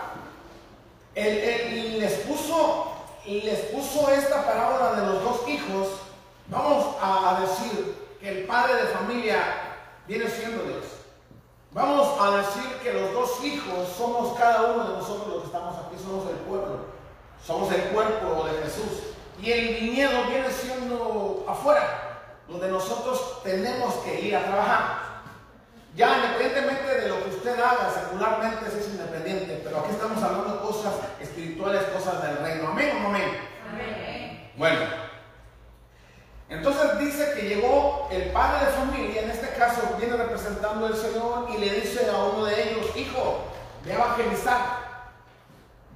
él, él les puso les puso esta parábola de los dos hijos, vamos a, a decir que el padre de familia viene siendo Dios. Vamos a decir que los dos hijos somos cada uno de nosotros los que estamos aquí, somos el pueblo, somos el cuerpo de Jesús. Y el viñedo viene siendo afuera, donde nosotros tenemos que ir a trabajar. Ya independientemente de lo que usted haga secularmente, eso es independiente, pero aquí estamos hablando de cosas espirituales, cosas del reino. Amén o no amén. Amén. Bueno, entonces dice que llegó el padre de familia, en este caso viene representando el Señor y le dice a uno de ellos, hijo, ve a evangelizar,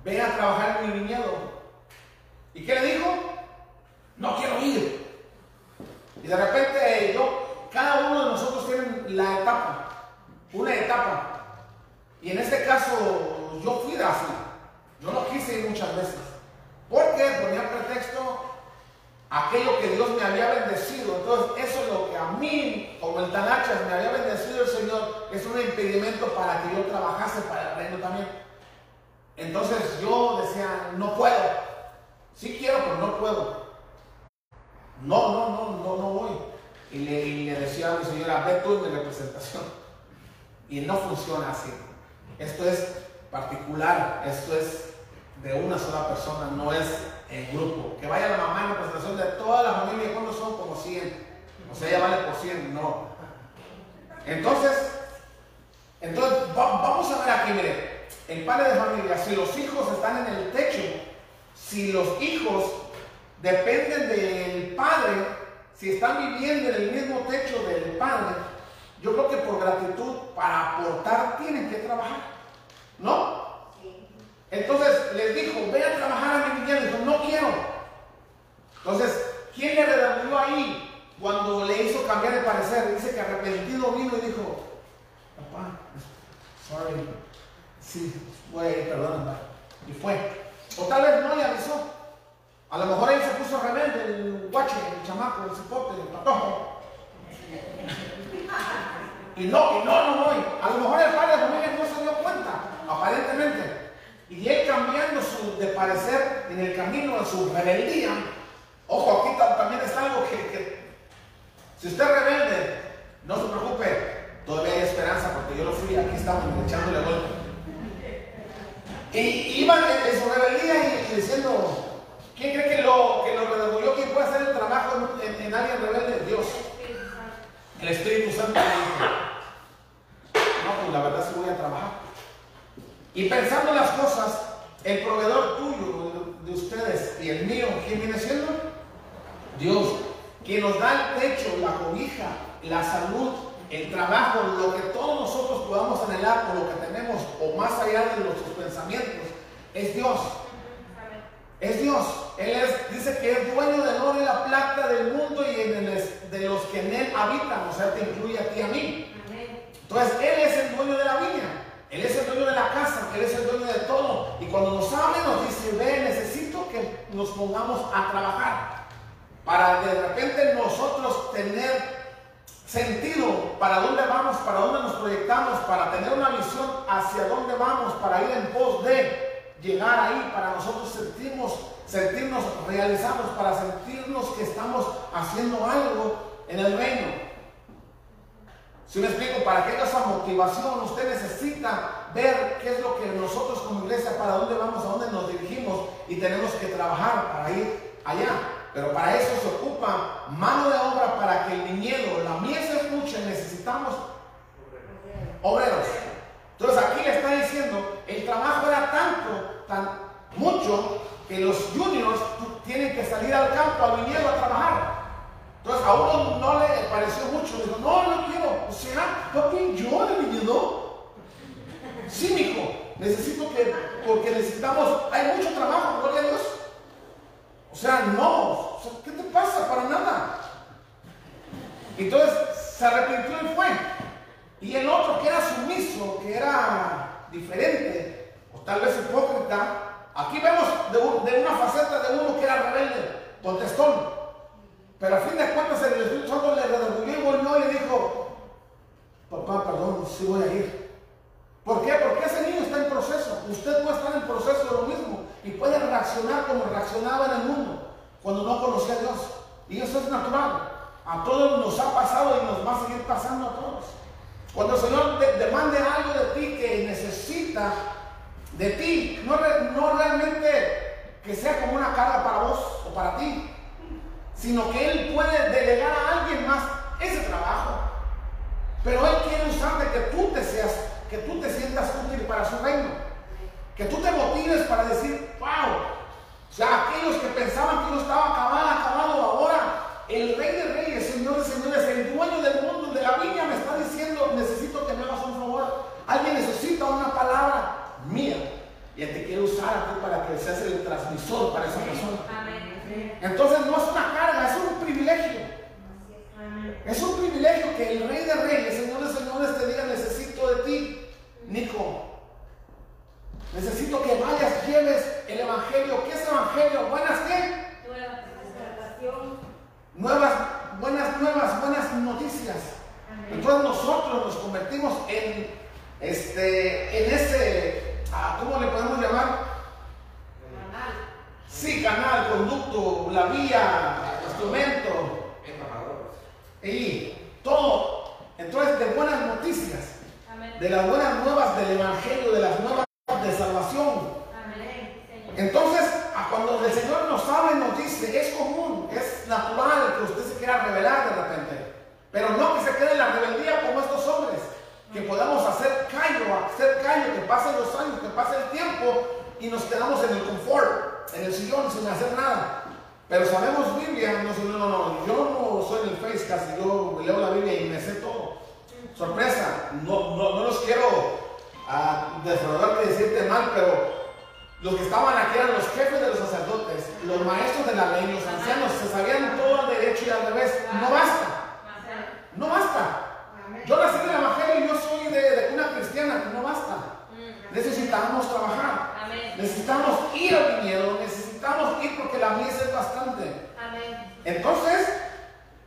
ve a trabajar en mi viñedo. ¿Y qué le dijo? No quiero ir. Y de repente yo, cada uno de nosotros tiene la etapa, una etapa. Y en este caso yo fui así. Yo no quise ir muchas veces. Porque ponía pretexto aquello que Dios me había bendecido. Entonces, eso es lo que a mí, como el Tanachas, me había bendecido el Señor, es un impedimento para que yo trabajase para el reino también. Entonces yo decía, no puedo. Sí quiero, pero no puedo. No, no, no, no, no voy. Y le, y le decía a mi señora, ve tú en mi representación. Y no funciona así. Esto es particular, esto es de una sola persona, no es en grupo. Que vaya la mamá en representación de toda la familia, ¿cuántos son? Como 100. O sea, ella vale por 100, no. Entonces, entonces va- vamos a ver aquí, mire, el padre de familia, si los hijos están en el techo, si los hijos dependen del padre, si están viviendo en el mismo techo del padre, yo creo que por gratitud, para aportar, tienen que trabajar, ¿no? Entonces les dijo, ve a trabajar a mi viñedo. Dijo, no quiero. Entonces, ¿quién le redarguyó ahí cuando le hizo cambiar de parecer? Dice que arrepentido vino y dijo, papá, sorry, sí, güey, perdóname. Y fue. O tal vez no le avisó. A lo mejor él se puso rebelde, el guache, el chamaco, el cipote, el patojo. Y no, y no, no voy. A lo mejor el padre de familia no se dio cuenta, aparentemente. Y él cambiando su, de parecer en el camino de su rebeldía. Ojo, aquí ta- también está algo que, que- si usted es rebelde, no se preocupe, todavía hay esperanza porque yo lo fui, aquí estamos echándole golpe. Y iban en, en su rebeldía y, y diciendo, ¿quién cree que lo, que lo redarguyó? ¿Quién puede hacer el trabajo en, en- en alguien rebelde? Dios. El Espíritu Santo le dijo, no, pues la verdad sí voy a trabajar. Y pensando las cosas, el proveedor tuyo, de ustedes y el mío, ¿quién viene siendo? Dios, quien nos da el techo, la cobija, la salud, el trabajo, lo que todos nosotros podamos anhelar por lo que tenemos o más allá de nuestros pensamientos, es Dios. Es Dios. Él es, dice que es dueño del oro y la plata del mundo y en el- de los que en él habitan. O sea, te incluye a ti y a mí. Amén. Entonces, Él es el dueño de la viña. Él es el dueño de la casa. Él es el dueño de todo. Y cuando nos abre, nos dice, ve, necesito que nos pongamos a trabajar. Para de repente nosotros tener sentido para dónde vamos, para dónde nos proyectamos, para tener una visión hacia dónde vamos, para ir en pos de llegar ahí, para nosotros sentirnos, sentirnos realizados, para sentirnos que estamos haciendo algo en el reino. Si me explico, para que haya esa usted necesita ver qué es lo que nosotros como iglesia, para dónde vamos, a dónde nos dirigimos y tenemos que trabajar para ir allá. Pero para eso se ocupa mano de obra para que el viñedo, la miel se escuche, necesitamos obreros. Entonces aquí le está diciendo, el trabajo era tanto, tan mucho, que los juniors tienen que salir al campo, al viñedo a trabajar. Entonces a uno no le pareció mucho, dijo, no, no quiero. O sea, papi, yo de viñedo. Sí, mijo, necesito que, porque necesitamos, hay mucho trabajo, gloria a Dios. O sea, no, ¿qué te pasa? Para nada. Entonces se arrepintió y fue. Y el otro que era sumiso, que era diferente, o tal vez hipócrita, aquí vemos de, de una faceta de uno que era rebelde, contestón. Pero a fin de cuentas el Espíritu le redarguyó y volvió y dijo, papá, perdón, sí voy a ir. ¿Por qué? Porque ese niño está en proceso. Usted puede estar en proceso de lo mismo y puede reaccionar como reaccionaba en el mundo cuando no conocía a Dios. Y eso es natural. A todos nos ha pasado y nos va a seguir pasando a todos. Cuando el Señor te demande algo de ti que necesita de ti, no, no realmente que sea como una carga para vos o para ti, sino que Él puede delegar a alguien más ese trabajo. Pero Él quiere usarte que tú te seas, que tú te sientas útil para su reino. Que tú te motives para decir, wow. O sea, aquellos que pensaban que uno estaba acabado, acabado ahora, el rey de reyes, señor de señores, el dueño del mundo, de la viña, me está diciendo, necesito que me hagas un favor. Alguien necesita una palabra mía. Y Él te quiere usar a ti para que seas el transmisor para esa persona. Entonces no es una carga, es un privilegio. Es un privilegio que el rey de reyes, señor de señores, te diga, necesito de ti, Nico. Necesito que vayas, lleves el evangelio. ¿Qué es evangelio? ¿Buenas qué? Nuevas, buenas nuevas, buenas noticias. Entonces nosotros nos convertimos en, este, en ese, ah, ¿cómo le podemos llamar? Sí, canal, conducto, la vía, instrumento, y todo. Entonces, de buenas noticias, Amén. de las buenas nuevas del Evangelio, de las nuevas de salvación. Amén. Señor. Entonces, cuando el Señor nos habla y nos dice, es común, es natural que usted se quiera revelar de repente, pero no que se quede en la rebeldía como estos hombres, que podamos hacer callo, hacer callo, que pasen los años, que pase el tiempo y nos quedamos en el confort, en el sillón sin hacer nada. Pero sabemos Biblia, no, no, no, yo no soy en el Face casi, yo leo la Biblia y me sé todo. Sorpresa, no, no, no los quiero ah, defraudar y decirte mal, pero los que estaban aquí eran los jefes de los sacerdotes, los maestros de la ley, los ancianos, se sabían todo al derecho y al revés. No basta, no basta. Yo nací en el Evangelio y yo soy de, de una cristiana, no basta. Necesitamos trabajar, Amén. necesitamos ir al viñedo, necesitamos ir porque la mies es bastante. Amén. Entonces,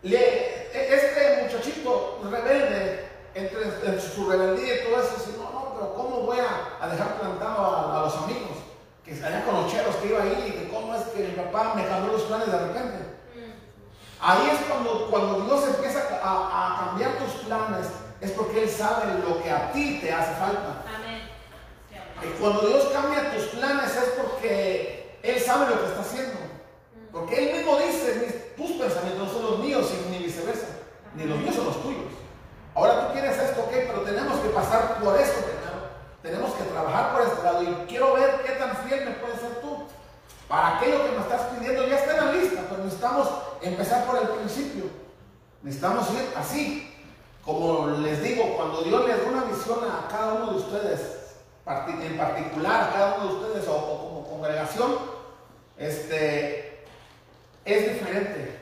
le- este muchachito rebelde, entre, entre su rebeldía y todo eso, dice, no, no, pero ¿cómo voy a, a dejar plantado a, a los amigos? Que allá con los cheros que iba ahí, y que cómo es que mi papá me cambió los planes de repente. Mm. Ahí es cuando, cuando Dios empieza a, a cambiar tus planes, es porque Él sabe lo que a ti te hace falta. Amén. Cuando Dios cambia tus planes es porque Él sabe lo que está haciendo. Porque Él mismo dice, "Mis- tus pensamientos no son los míos y ni viceversa. Ni los míos son los tuyos. Ahora tú quieres esto, ok, pero tenemos que pasar por esto primero. Tenemos que trabajar por este lado. Y quiero ver qué tan fiel me puedes ser tú. Para aquello que me estás pidiendo ya está en la lista, pero necesitamos empezar por el principio. Necesitamos ir así. Como les digo, cuando Dios les da una visión a cada uno de ustedes, en particular cada uno de ustedes o, o como congregación, este, es diferente.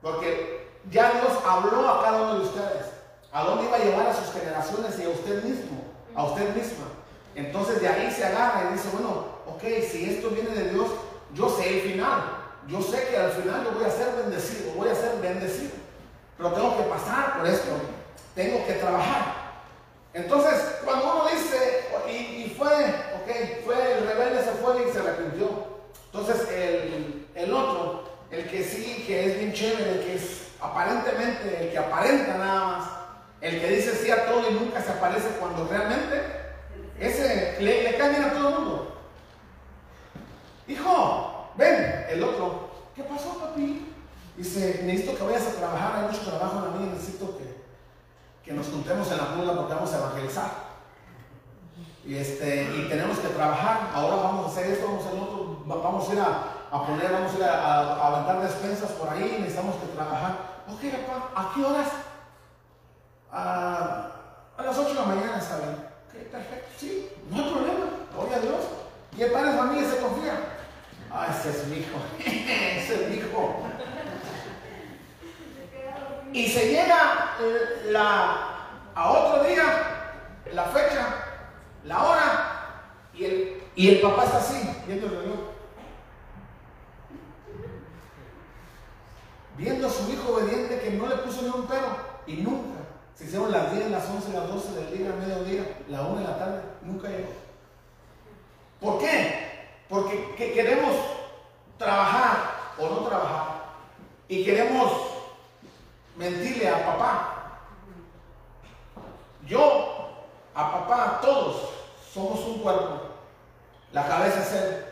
Porque ya Dios habló a cada uno de ustedes. ¿A dónde iba a llevar a sus generaciones y a usted mismo? A usted misma. Entonces de ahí se agarra y dice, bueno, ok, si esto viene de Dios, yo sé el final. Yo sé que al final yo voy a ser bendecido, voy a ser bendecido. Pero tengo que pasar por esto. Tengo que trabajar. Entonces, cuando uno dice, y, fue, ok, fue el rebelde, se fue y se arrepintió. Entonces, el, el otro, el que sí, que es bien chévere, el que es aparentemente, el que aparenta nada más, el que dice sí a todo y nunca se aparece cuando realmente, ese le, le cae bien a todo el mundo. Hijo, ven, el otro, ¿qué pasó, papi? Dice, necesito que vayas a trabajar, hay mucho trabajo en la mía, necesito que, que nos juntemos en la pulga porque vamos a evangelizar. Y, este, y tenemos que trabajar, ahora vamos a hacer esto, vamos a hacer otro, va- vamos a ir a, poner, vamos a ir a, a- aventar despensas por ahí, necesitamos que trabajar. Ok, papá, ¿a qué horas? A, a las 8 de la mañana está bien. Ok, perfecto, sí, no hay problema, gloria a Dios. Y el padre de familia se confía. Ah, ese es mi hijo, ese es mi hijo y se llega eh, a otro día, la fecha, la hora, y el, y el papá está así, viendo el reloj. Viendo a su hijo obediente que no le puso ni un pelo, y nunca. Se hicieron las 10, las 11, las 12 del día, mediodía, la 1 de la tarde, nunca llegó. ¿Por qué? Porque que queremos trabajar o no trabajar, y queremos mentirle a papá. Yo, a papá, todos somos un cuerpo. La cabeza es él.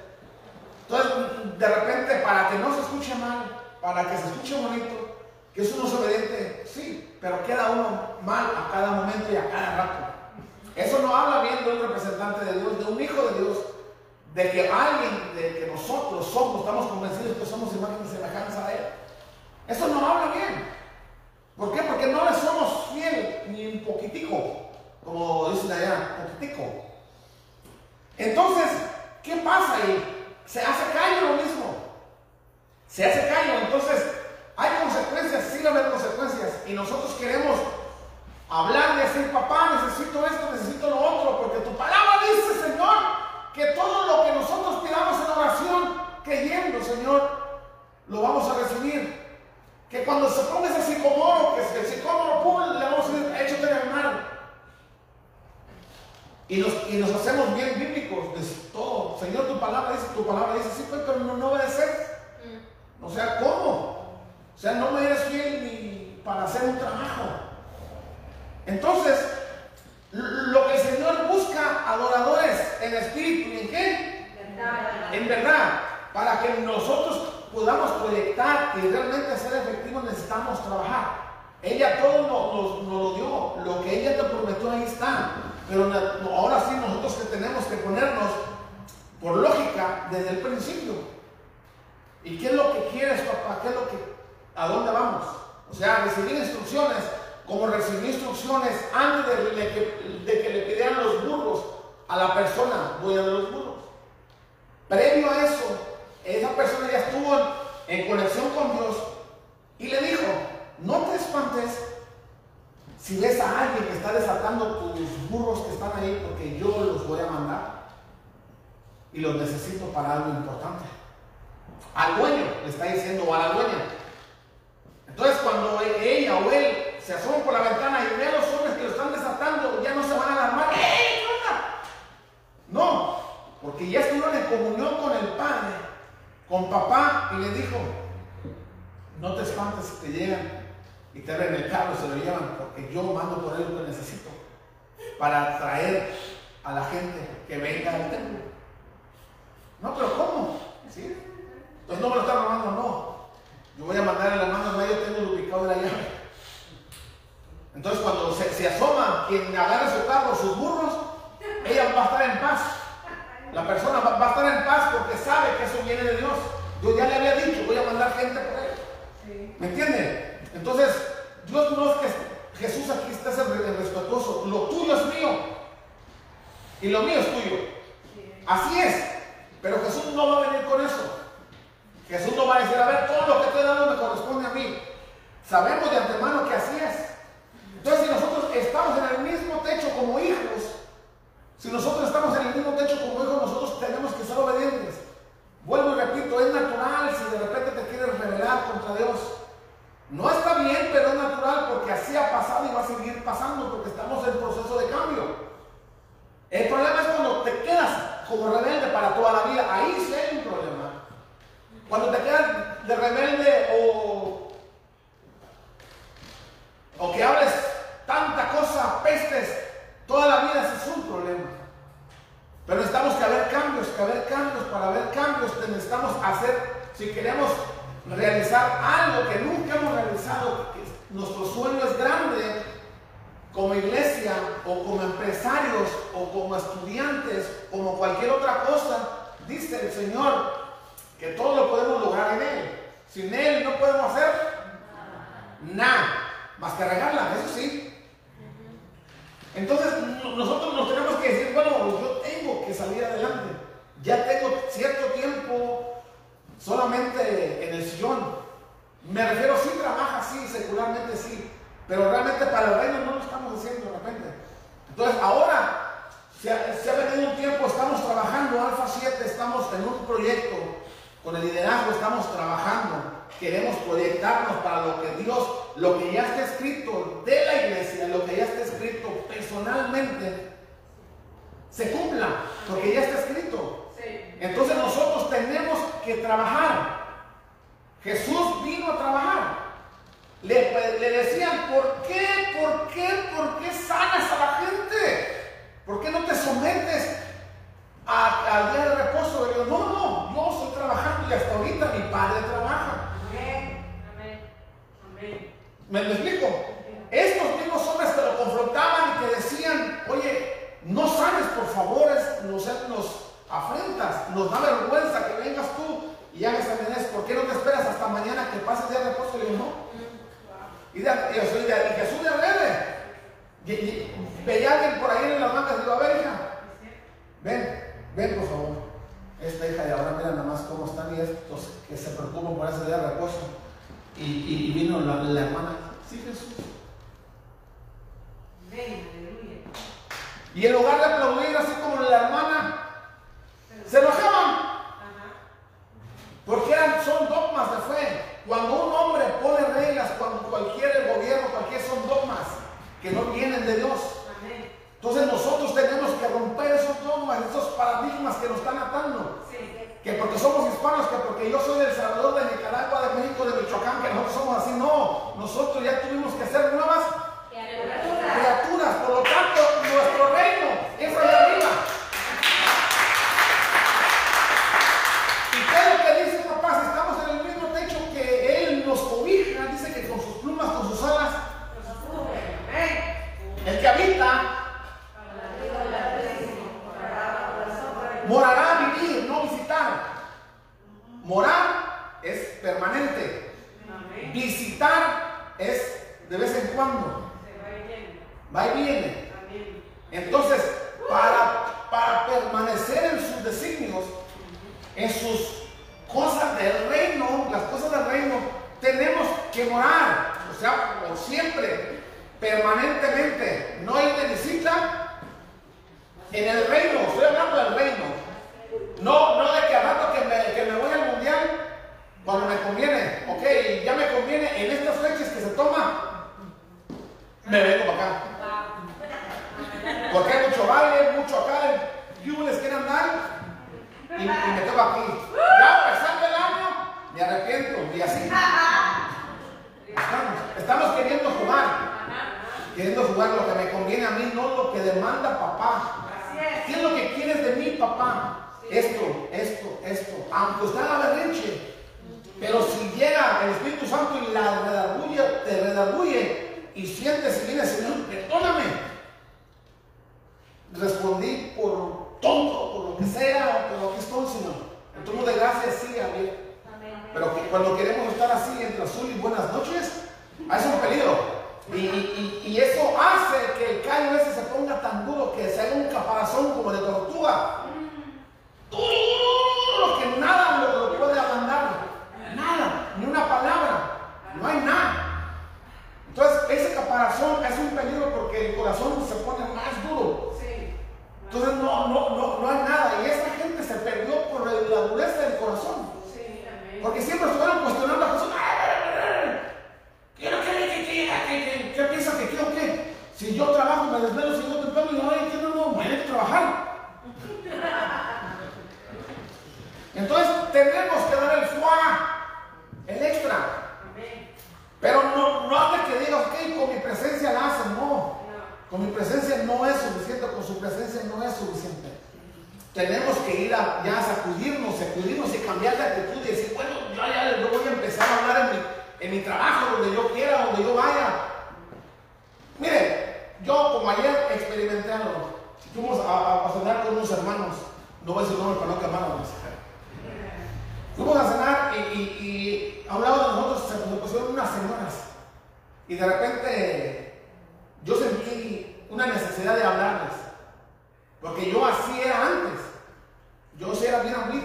Entonces, de repente, para que no se escuche mal, para que se escuche bonito, que es uno obediente, sí, pero queda uno mal a cada momento y a cada rato. Eso no habla bien de un representante de Dios, de un hijo de Dios, de que alguien, de que nosotros somos, estamos convencidos que somos imagen y semejanza a Él. Eso no habla bien. ¿Por qué? Porque no le somos fiel ni un poquitico, como dicen allá, poquitico. Entonces, ¿qué pasa ahí? Se hace callo lo mismo. Se hace callo. Entonces, hay consecuencias, sí va a haber consecuencias. Y nosotros queremos hablar y decir, papá, necesito esto, necesito lo otro, porque tu palabra dice, Señor, que todo lo que nosotros pidamos en oración, creyendo, Señor, lo vamos a recibir. Que cuando se ponga ese sicomoro, que el sicomoro, pum, le vamos a decir, échate en el mar. Y nos, y nos hacemos bien bíblicos de todo. Señor, tu palabra dice, tu palabra dice, sí, pero no, no obedecer. O sea, ¿cómo? O sea, no me eres fiel ni para hacer un trabajo. Entonces, lo que el Señor busca, adoradores en espíritu y en qué? En verdad, para que nosotros podamos proyectar y realmente ser efectivos necesitamos trabajar. Ella todo nos, nos- lo dio, lo que ella te prometió ahí está. Pero ahora sí nosotros que tenemos que ponernos por lógica desde el principio. ¿Y qué es lo que quieres, papá? ¿Qué es lo que, a dónde vamos? O sea, recibir instrucciones, como recibí instrucciones antes de, que, le pidieran los burros a la persona, dueña de los burros. Previo a eso, esa persona ya estuvo en, conexión con Dios y le dijo, no te espantes si ves a alguien que está desatando tus burros que están ahí porque yo los voy a mandar y los necesito para algo importante. Al dueño le está diciendo a la dueña. Entonces cuando ella o él se asoman por la ventana y ve a los hombres que lo están desatando, ya no se van a alarmar. ¡Ey! No, porque ya estuvieron en comunión con el Padre, con papá, y le dijo, no te espantes si te llegan y te abren el carro se lo llevan, porque yo mando por él lo que necesito para atraer a la gente que venga al templo.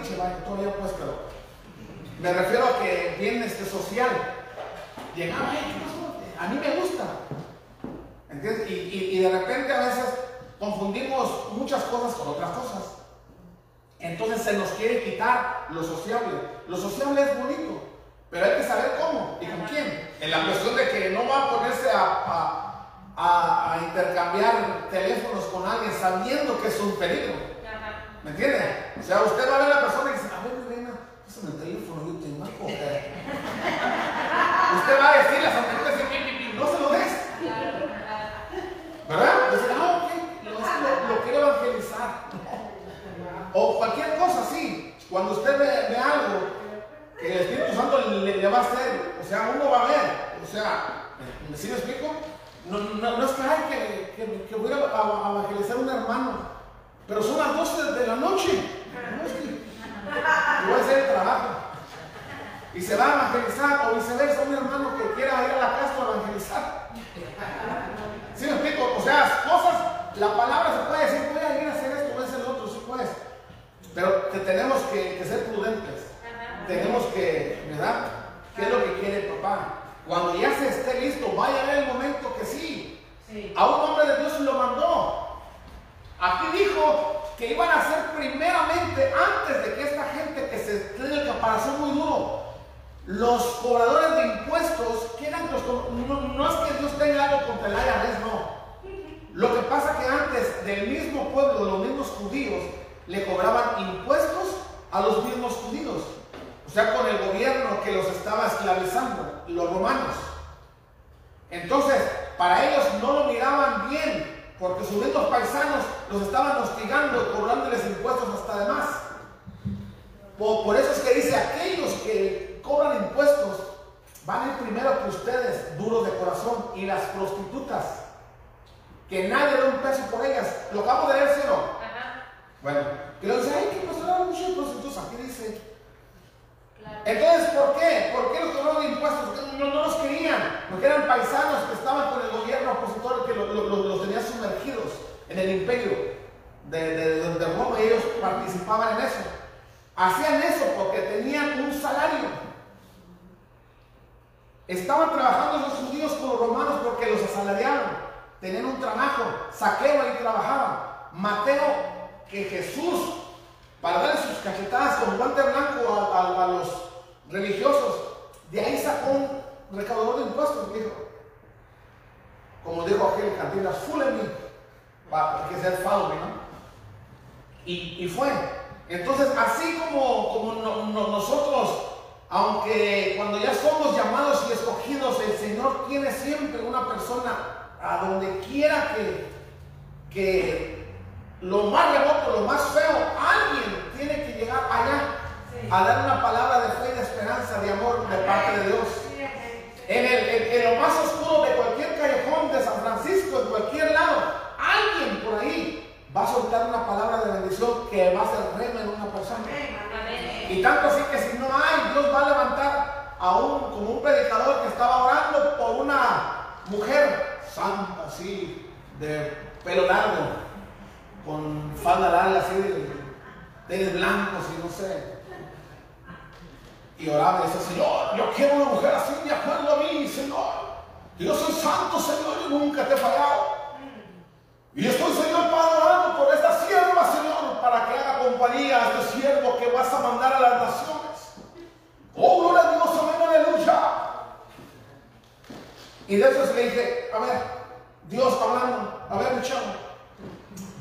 todavía pues, me refiero a que bien este, social. Llegaba. Ah, a mí me gusta. ¿Entiendes? Y, y, de repente a veces confundimos muchas cosas con otras cosas. Entonces se nos quiere quitar lo sociable. Lo sociable es bonito, pero hay que saber cómo y con quién. En la cuestión de que no va a ponerse a, a, a intercambiar teléfonos con alguien sabiendo que es un peligro. ¿Me entiende? O sea, usted va a ver a la persona y dice, a ver, reina, pásame el teléfono, yo te marco. eh". usted va a decirle a Santa Cruz, "Pi, pi, pi", no se lo des. ¿Verdad? Dice, ah, ok, lo, lo, quiero evangelizar. O cualquier cosa así. Cuando usted ve, algo que el Espíritu Santo le, va a hacer, o sea, uno va a ver. O sea, ¿me ¿sí me explico? No, no, no es que, ay, que, que, que voy a evangelizar a un hermano, pero son las 12 de la noche. No, es que voy a hacer el trabajo. Y se va a evangelizar, o viceversa, un hermano que quiera ir a la casa a evangelizar. ¿Sí me explico? O sea, cosas, la palabra se puede decir, voy a ir a hacer esto, voy a hacer lo otro, sí puedes. Pero que tenemos que, que ser prudentes. Tenemos que, ¿verdad? ¿Qué es lo que quiere papá? Cuando ya se esté listo, vaya a ver el momento que sí. Sí. A un hombre de Dios lo mandó. Aquí dijo que iban a hacer primeramente, antes de que esta gente que se tiene el caparazón muy duro, los cobradores de impuestos, que los, no, es que Dios tenga algo contra el IRS, no. Lo que pasa que antes del mismo pueblo, los mismos judíos, le cobraban impuestos a los mismos judíos. O sea, con el gobierno que los estaba esclavizando, los romanos. Entonces, para ellos no lo miraban bien, porque sus mismos paisanos los estaban hostigando, cobrándoles impuestos hasta de más. Por, por eso es que dice, aquellos que cobran impuestos van a ir primero que ustedes, duros de corazón, y las prostitutas, que nadie da un peso por ellas. Lo acabo de leer, ¿sí o no? Ajá. Bueno, que dice, ay, que pasaron muchos prostitutas, aquí dice. Entonces, ¿por qué? ¿Por qué los cobraron impuestos? No, los querían, porque eran paisanos que estaban con el gobierno opositor que lo- lo- lo- los tenía sumergidos en el imperio de, de, de- de Roma y ellos participaban en eso. Hacían eso porque tenían un salario. Estaban trabajando los judíos con los romanos porque los asalariaban. Tenían un trabajo. Saqueo ahí trabajaba. Mateo, que Jesús, para darle sus cachetadas con guante blanco a, a- los religiosos, de ahí sacó un recaudador de impuestos, dijo. Como dijo aquel cantina, me, para que sea me, ¿no? Y, y fue. Entonces, así como, como no- no- nosotros, aunque cuando ya somos llamados y escogidos, el Señor tiene siempre una persona a donde quiera que, que lo más remoto, lo más feo, alguien tiene que llegar allá a dar una palabra de fe y de esperanza, de amor de parte de Dios. En, el, en- en lo más oscuro de cualquier callejón de San Francisco, en cualquier lado, alguien por ahí va a soltar una palabra de bendición que va a ser rema en una persona. Y tanto así que si no hay, Dios va a levantar a un, como un predicador que estaba orando por una mujer. Santa, así, de pelo largo, con falda larga, así, de tenis blancos y no sé. Y oraba y decía, Señor, yo quiero una mujer así de acuerdo a mí, Señor. Yo soy santo, Señor, y nunca te he fallado. Y estoy, Señor, Padre, orando por esta sierva, Señor, para que haga compañía a este siervo que vas a mandar a las naciones. Oh, gloria a Dios, amén, aleluya. Y de eso le dije, a ver, Dios hablando, a ver, mi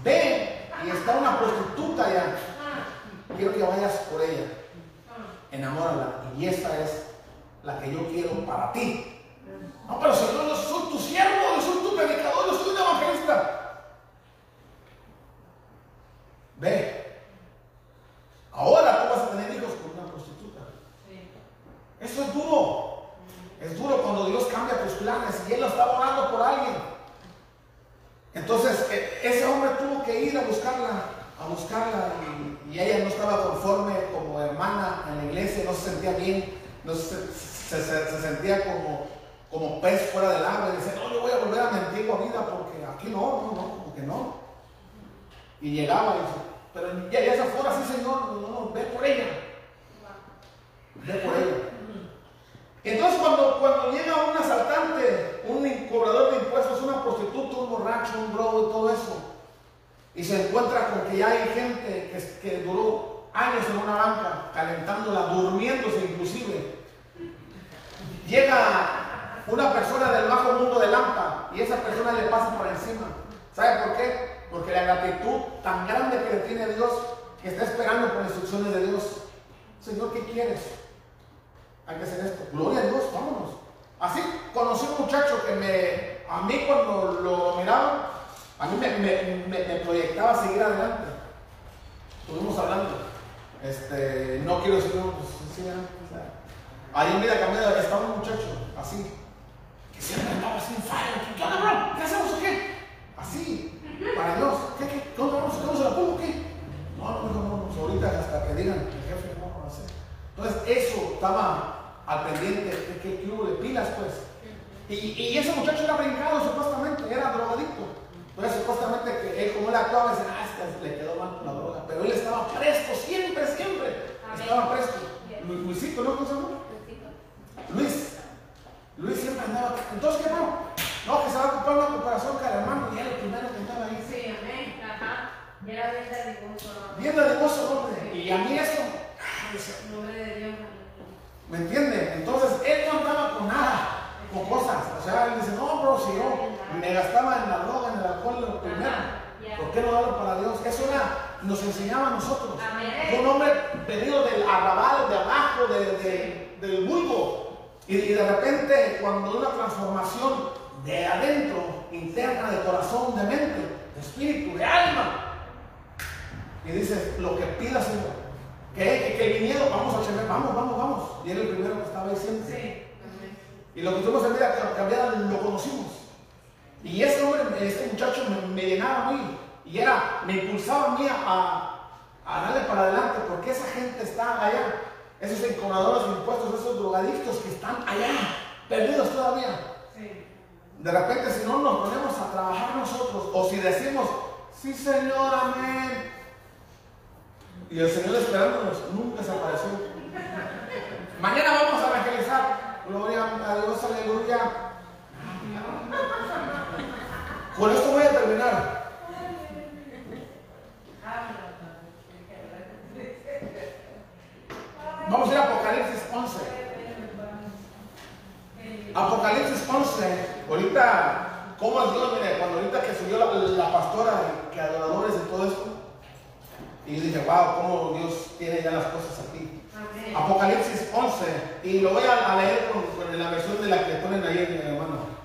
ven, y está una prostituta allá. Quiero que vayas por ella, enamórala, y esa es la que yo quiero para ti. No, pero Señor, yo soy tu siervo, yo soy tu predicador, yo soy un evangelista. Ve, ahora tú vas a tener hijos con una prostituta. Eso es duro. Es duro cuando Dios cambia tus planes y Él lo está orando por alguien. Entonces, e- ese hombre tuvo que ir a buscarla, a buscarla y, ella no estaba conforme como hermana en la iglesia, no se sentía bien, no se, se- se- se sentía como, como pez fuera del agua y dice, no, yo voy a volver a mi antigua vida porque aquí no, no, no, como que no. Y llegaba y dice, pero ya, ya se fuera así, Señor, no, no, ve por ella. Ve por ella. Entonces cuando, cuando llega un asaltante, un cobrador de impuestos, una prostituta, un borracho, un drogo y todo eso, y se encuentra con que ya hay gente que, duró años en una banca, calentándola, durmiéndose inclusive. Llega una persona del bajo mundo de Lampa y esa persona le pasa por encima. ¿Sabe por qué? Porque la gratitud tan grande que tiene Dios, que está esperando por instrucciones de Dios. Señor, ¿qué quieres? Hay que hacer esto. Gloria a Dios, vámonos. Así conocí un muchacho que me, a mí cuando lo miraba, a mí me, me- me- proyectaba seguir adelante. Estuvimos hablando. Este, no quiero decir, no, pues sí, ya, sea, Ahí en Vida Cambiada estaba un muchacho así, que siempre andaba así en fire. ¿Qué onda? ¿Qué hacemos o qué? Así, para Dios. ¿Qué, qué? ¿Qué onda, vamos? ¿Cómo se la pongo qué? No, no, no, no, no, ahorita hasta que digan el jefe, ¿cómo vamos a hacer? Entonces, eso estaba al pendiente de que que hubo de pilas, pues. Y, y ese muchacho era brincado, supuestamente, era drogadicto. Entonces, supuestamente, que él, como él actuaba, decía, ah, le quedó mal con la droga. Pero él estaba presto, siempre, siempre. Amén. Estaba presto. Bien. Lu- Luisito, ¿no? ¿Cómo se llama? Luis. Luis siempre andaba. Entonces, ¿qué no? No, que se va a ocupar una cooperación con el hermano. Y era el primero que estaba ahí. Sí, amén. Ajá. Y era bien dadivoso. Bien dadivoso, hombre. Y a mí eso. nombre de Dios. ¿Me entiende? Entonces, él no andaba con nada, con cosas. O sea, él dice, no, bro, si yo me gastaba en la droga, en el alcohol, lo primero. ¿Por qué no darlo para Dios? Eso era, nos enseñaba a nosotros. Un hombre venido del arrabal, de abajo, de, de- del vulgo. Y, y de repente, cuando una transformación de adentro, interna, de corazón, de mente, de espíritu, de alma. Y dices, lo que pidas, Señor. Que, que, el viñedo, vamos a echar, vamos, vamos, vamos. Y era el primero que estaba diciendo. Sí. Y lo que tuvimos en vida cambiada lo conocimos. Y ese hombre, este muchacho me, me llenaba a mí. Y era, me impulsaba a mí a, a darle para adelante, porque esa gente está allá. Esos enconadores de impuestos, esos drogadictos que están allá, perdidos todavía. Sí. De repente, si no nos ponemos a trabajar nosotros, o si decimos, sí, Señor, amén. Y el Señor esperándonos, nunca se apareció. Mañana vamos a evangelizar. Gloria a Dios, aleluya. Con esto voy a terminar. Vamos a ir a Apocalipsis 11. Apocalipsis 11. Ahorita, ¿cómo es Dios? Mire, cuando ahorita que subió la, la pastora, que adoradores y todo esto. Y yo dije, wow, cómo Dios tiene ya las cosas aquí. Amén. Apocalipsis 11. Y lo voy a, leer con, con la versión de la que ponen ahí en mi hermano.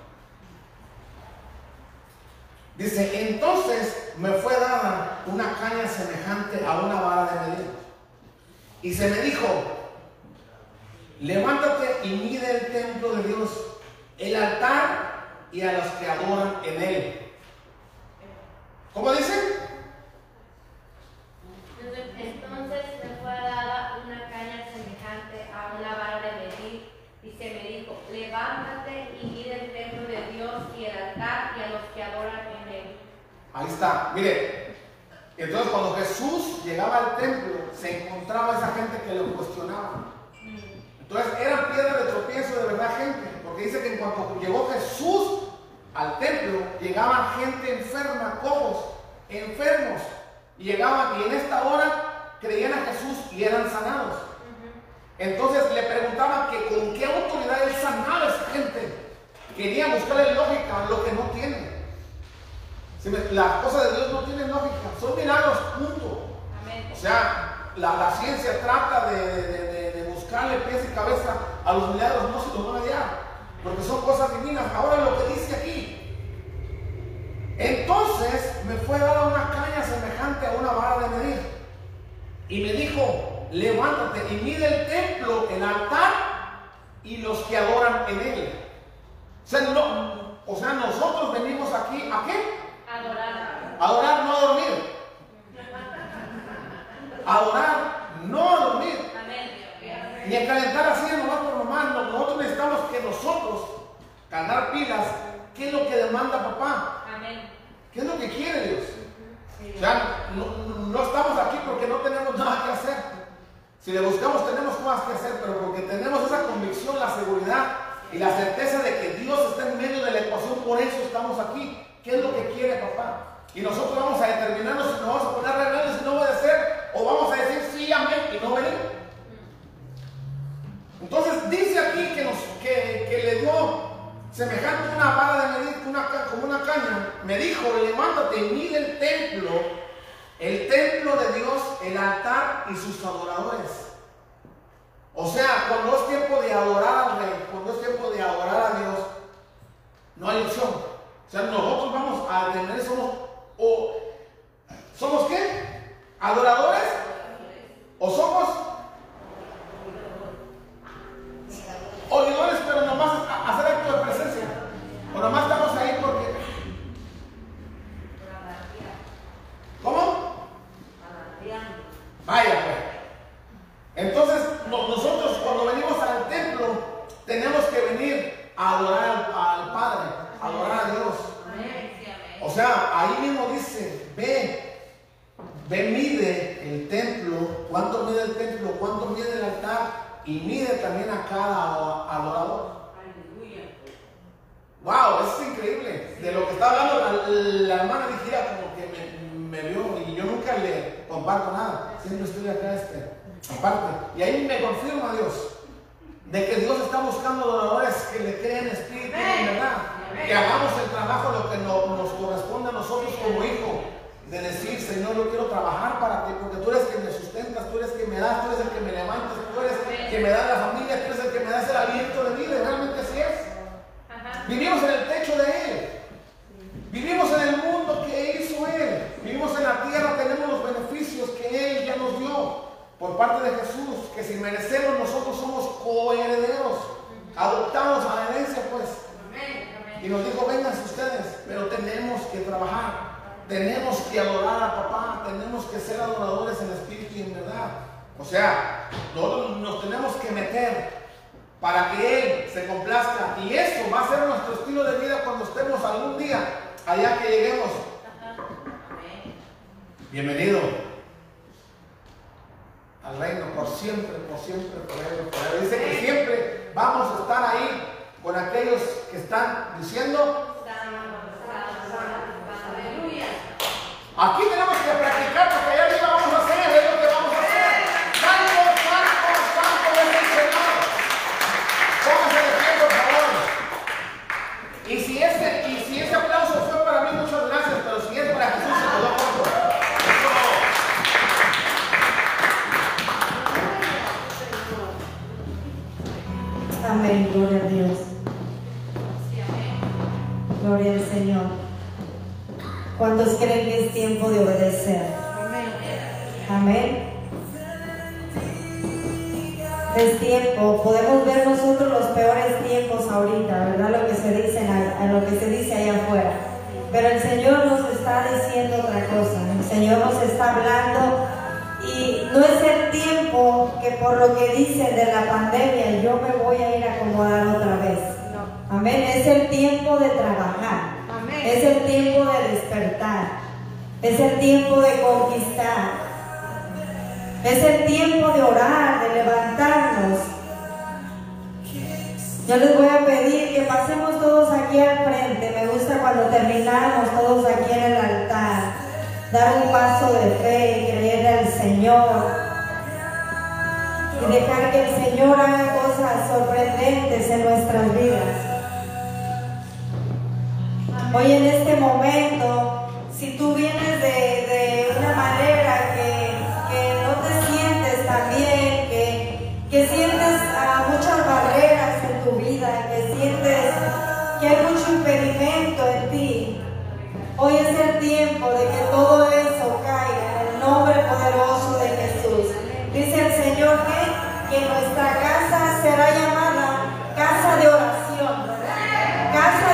Dice, entonces me fue dada una caña semejante a una vara de medir. Y se me dijo, levántate y mide el templo de Dios, el altar y a los que adoran en él. ¿Cómo dice? Entonces me fue dada una caña semejante a una vara de medir y se me dijo, levántate y mide el templo de Dios y el altar y a los que adoran en él. Ahí está, mire. Entonces cuando Jesús llegaba al templo, se encontraba esa gente que lo cuestionaba. Entonces eran piedras de tropiezo de verdad gente, porque dice que en cuanto llegó Jesús al templo, llegaba gente enferma, cojos, enfermos, y llegaban y en esta hora creían a Jesús y eran sanados. Entonces le preguntaban que con qué autoridad él sanaba a esa gente. Querían buscarle lógica a lo que no tiene. Si me- Las cosas de Dios no tienen lógica, son milagros, punto. Amén. O sea, la, la ciencia trata de, de- de- de buscarle pies y cabeza a los milagros, no se los van a hallar, porque son cosas divinas. Ahora lo que dice aquí. Entonces me fue dada una caña semejante a una vara de medir. Y me dijo, levántate y mide el templo, el altar y los que adoran en él. O sea, no- o sea, nosotros venimos aquí, ¿a qué? Adorar. Adorar, no a dormir. Adorar, no a dormir. Amén. Ni a calentar así nomás por nomás. No- Nosotros necesitamos que nosotros cargar pilas. ¿Qué es lo que demanda papá? ¿Qué es lo que quiere Dios? Sea, no, no- estamos aquí porque no tenemos nada que hacer. Si le buscamos tenemos cosas que hacer, pero porque tenemos esa convicción, la seguridad y la certeza de que Dios está en medio de la ecuación, por eso estamos aquí. ¿Qué es lo que quiere papá? Y nosotros vamos a determinarnos si nos vamos a poner rebeldes y no obedecer, o vamos a decir sí, amén y no venir. Entonces dice aquí que, nos, que, que le dio semejante a una vara de medir, como una caña. Me dijo, levántate y mide el templo, el templo de Dios, el altar y sus adoradores. O sea, cuando es tiempo de adorar al rey, cuando es tiempo de adorar a Dios, no hay opción. O sea, nosotros vamos a tener, somos, o, ¿somos qué? ¿Adoradores? ¿O somos oidores, ve, ve, mide el templo, cuánto mide el templo, cuánto mide el altar y mide también a cada adorador. Wow, eso es increíble. De lo que está hablando la, la hermana dijera como que me, me vio y yo nunca le comparto nada. Siempre estoy acá este, aparte. Y ahí me confirma Dios de que Dios está buscando adoradores que le creen espíritu y verdad. Que hagamos el trabajo lo que no- nos corresponde a nosotros como hijos. De decir, Señor, yo quiero trabajar para ti, porque tú eres quien me sustentas, tú eres quien me das, tú eres el que me levantas, tú eres el que me da la familia, tú eres el que me das el aliento de vida. Realmente así es. Vivimos en el techo de Él. Vivimos en el mundo que hizo Él. Vivimos en la tierra, tenemos los beneficios que Él ya nos dio por parte de Jesús, que sin merecerlos nosotros somos coherederos, adoptados a la herencia pues. Y nos dijo, vénganse ustedes, pero tenemos que trabajar, tenemos que adorar a papá, tenemos que ser adoradores en espíritu y en verdad. O sea, nosotros nos tenemos que meter para que Él se complazca. Y eso va a ser nuestro estilo de vida cuando estemos algún día allá que lleguemos. Bienvenido al reino por siempre, por siempre, por él. Dice que siempre vamos a estar ahí con aquellos que están diciendo, aquí tenemos que practicar porque allá arriba vamos a hacer, es lo que vamos a hacer. Santo, santo, santo es el Señor. Póngase de pie, por favor. Y si ese, y si ese aplauso fue para mí, muchas gracias, pero si es para Jesús, se corto. Eso. Amén, gloria a Dios. Gloria al Señor. ¿Cuántos creen que es tiempo de obedecer? Amén. Es tiempo, podemos ver nosotros los peores tiempos ahorita, ¿verdad? Lo que se dice, en- en lo que se dice allá afuera. Pero el Señor nos está diciendo otra cosa. El Señor nos está hablando y no es el tiempo que por lo que dicen de la pandemia yo me voy a ir a acomodar otra vez. Amén. Es el tiempo de trabajar. Es el tiempo de despertar. Es el tiempo de conquistar. Es el tiempo de orar, de levantarnos. Yo les voy a pedir que pasemos todos aquí al frente. Me gusta cuando terminamos todos aquí en el altar. Dar un paso de fe y creerle al Señor. Y dejar que el Señor haga cosas sorprendentes en nuestras vidas. Hoy en este momento, si tú vienes de, una manera que, que no te sientes tan bien, que, que sientes ah, muchas barreras en tu vida, que sientes que hay mucho impedimento en ti, hoy es el tiempo de que todo eso caiga en el nombre poderoso de Jesús. Dice el Señor que, que nuestra casa será llamada casa de oración casa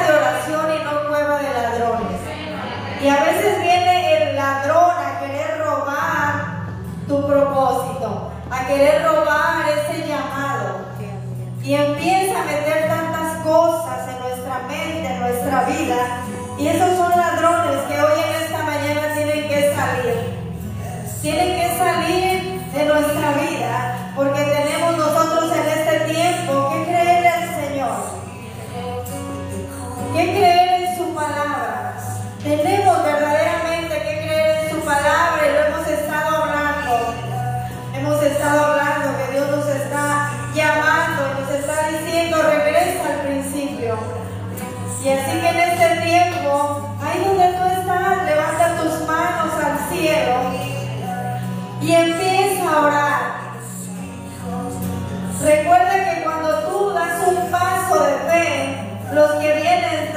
Y a veces viene el ladrón a querer robar tu propósito, a querer robar ese llamado. Y empieza a meter tantas cosas en nuestra mente, en nuestra vida. Y esos son ladrones que hoy en esta mañana tienen que salir. Tienen que salir de nuestra vida porque tenemos nosotros en este tiempo que creerle al Señor que creer Los que vienen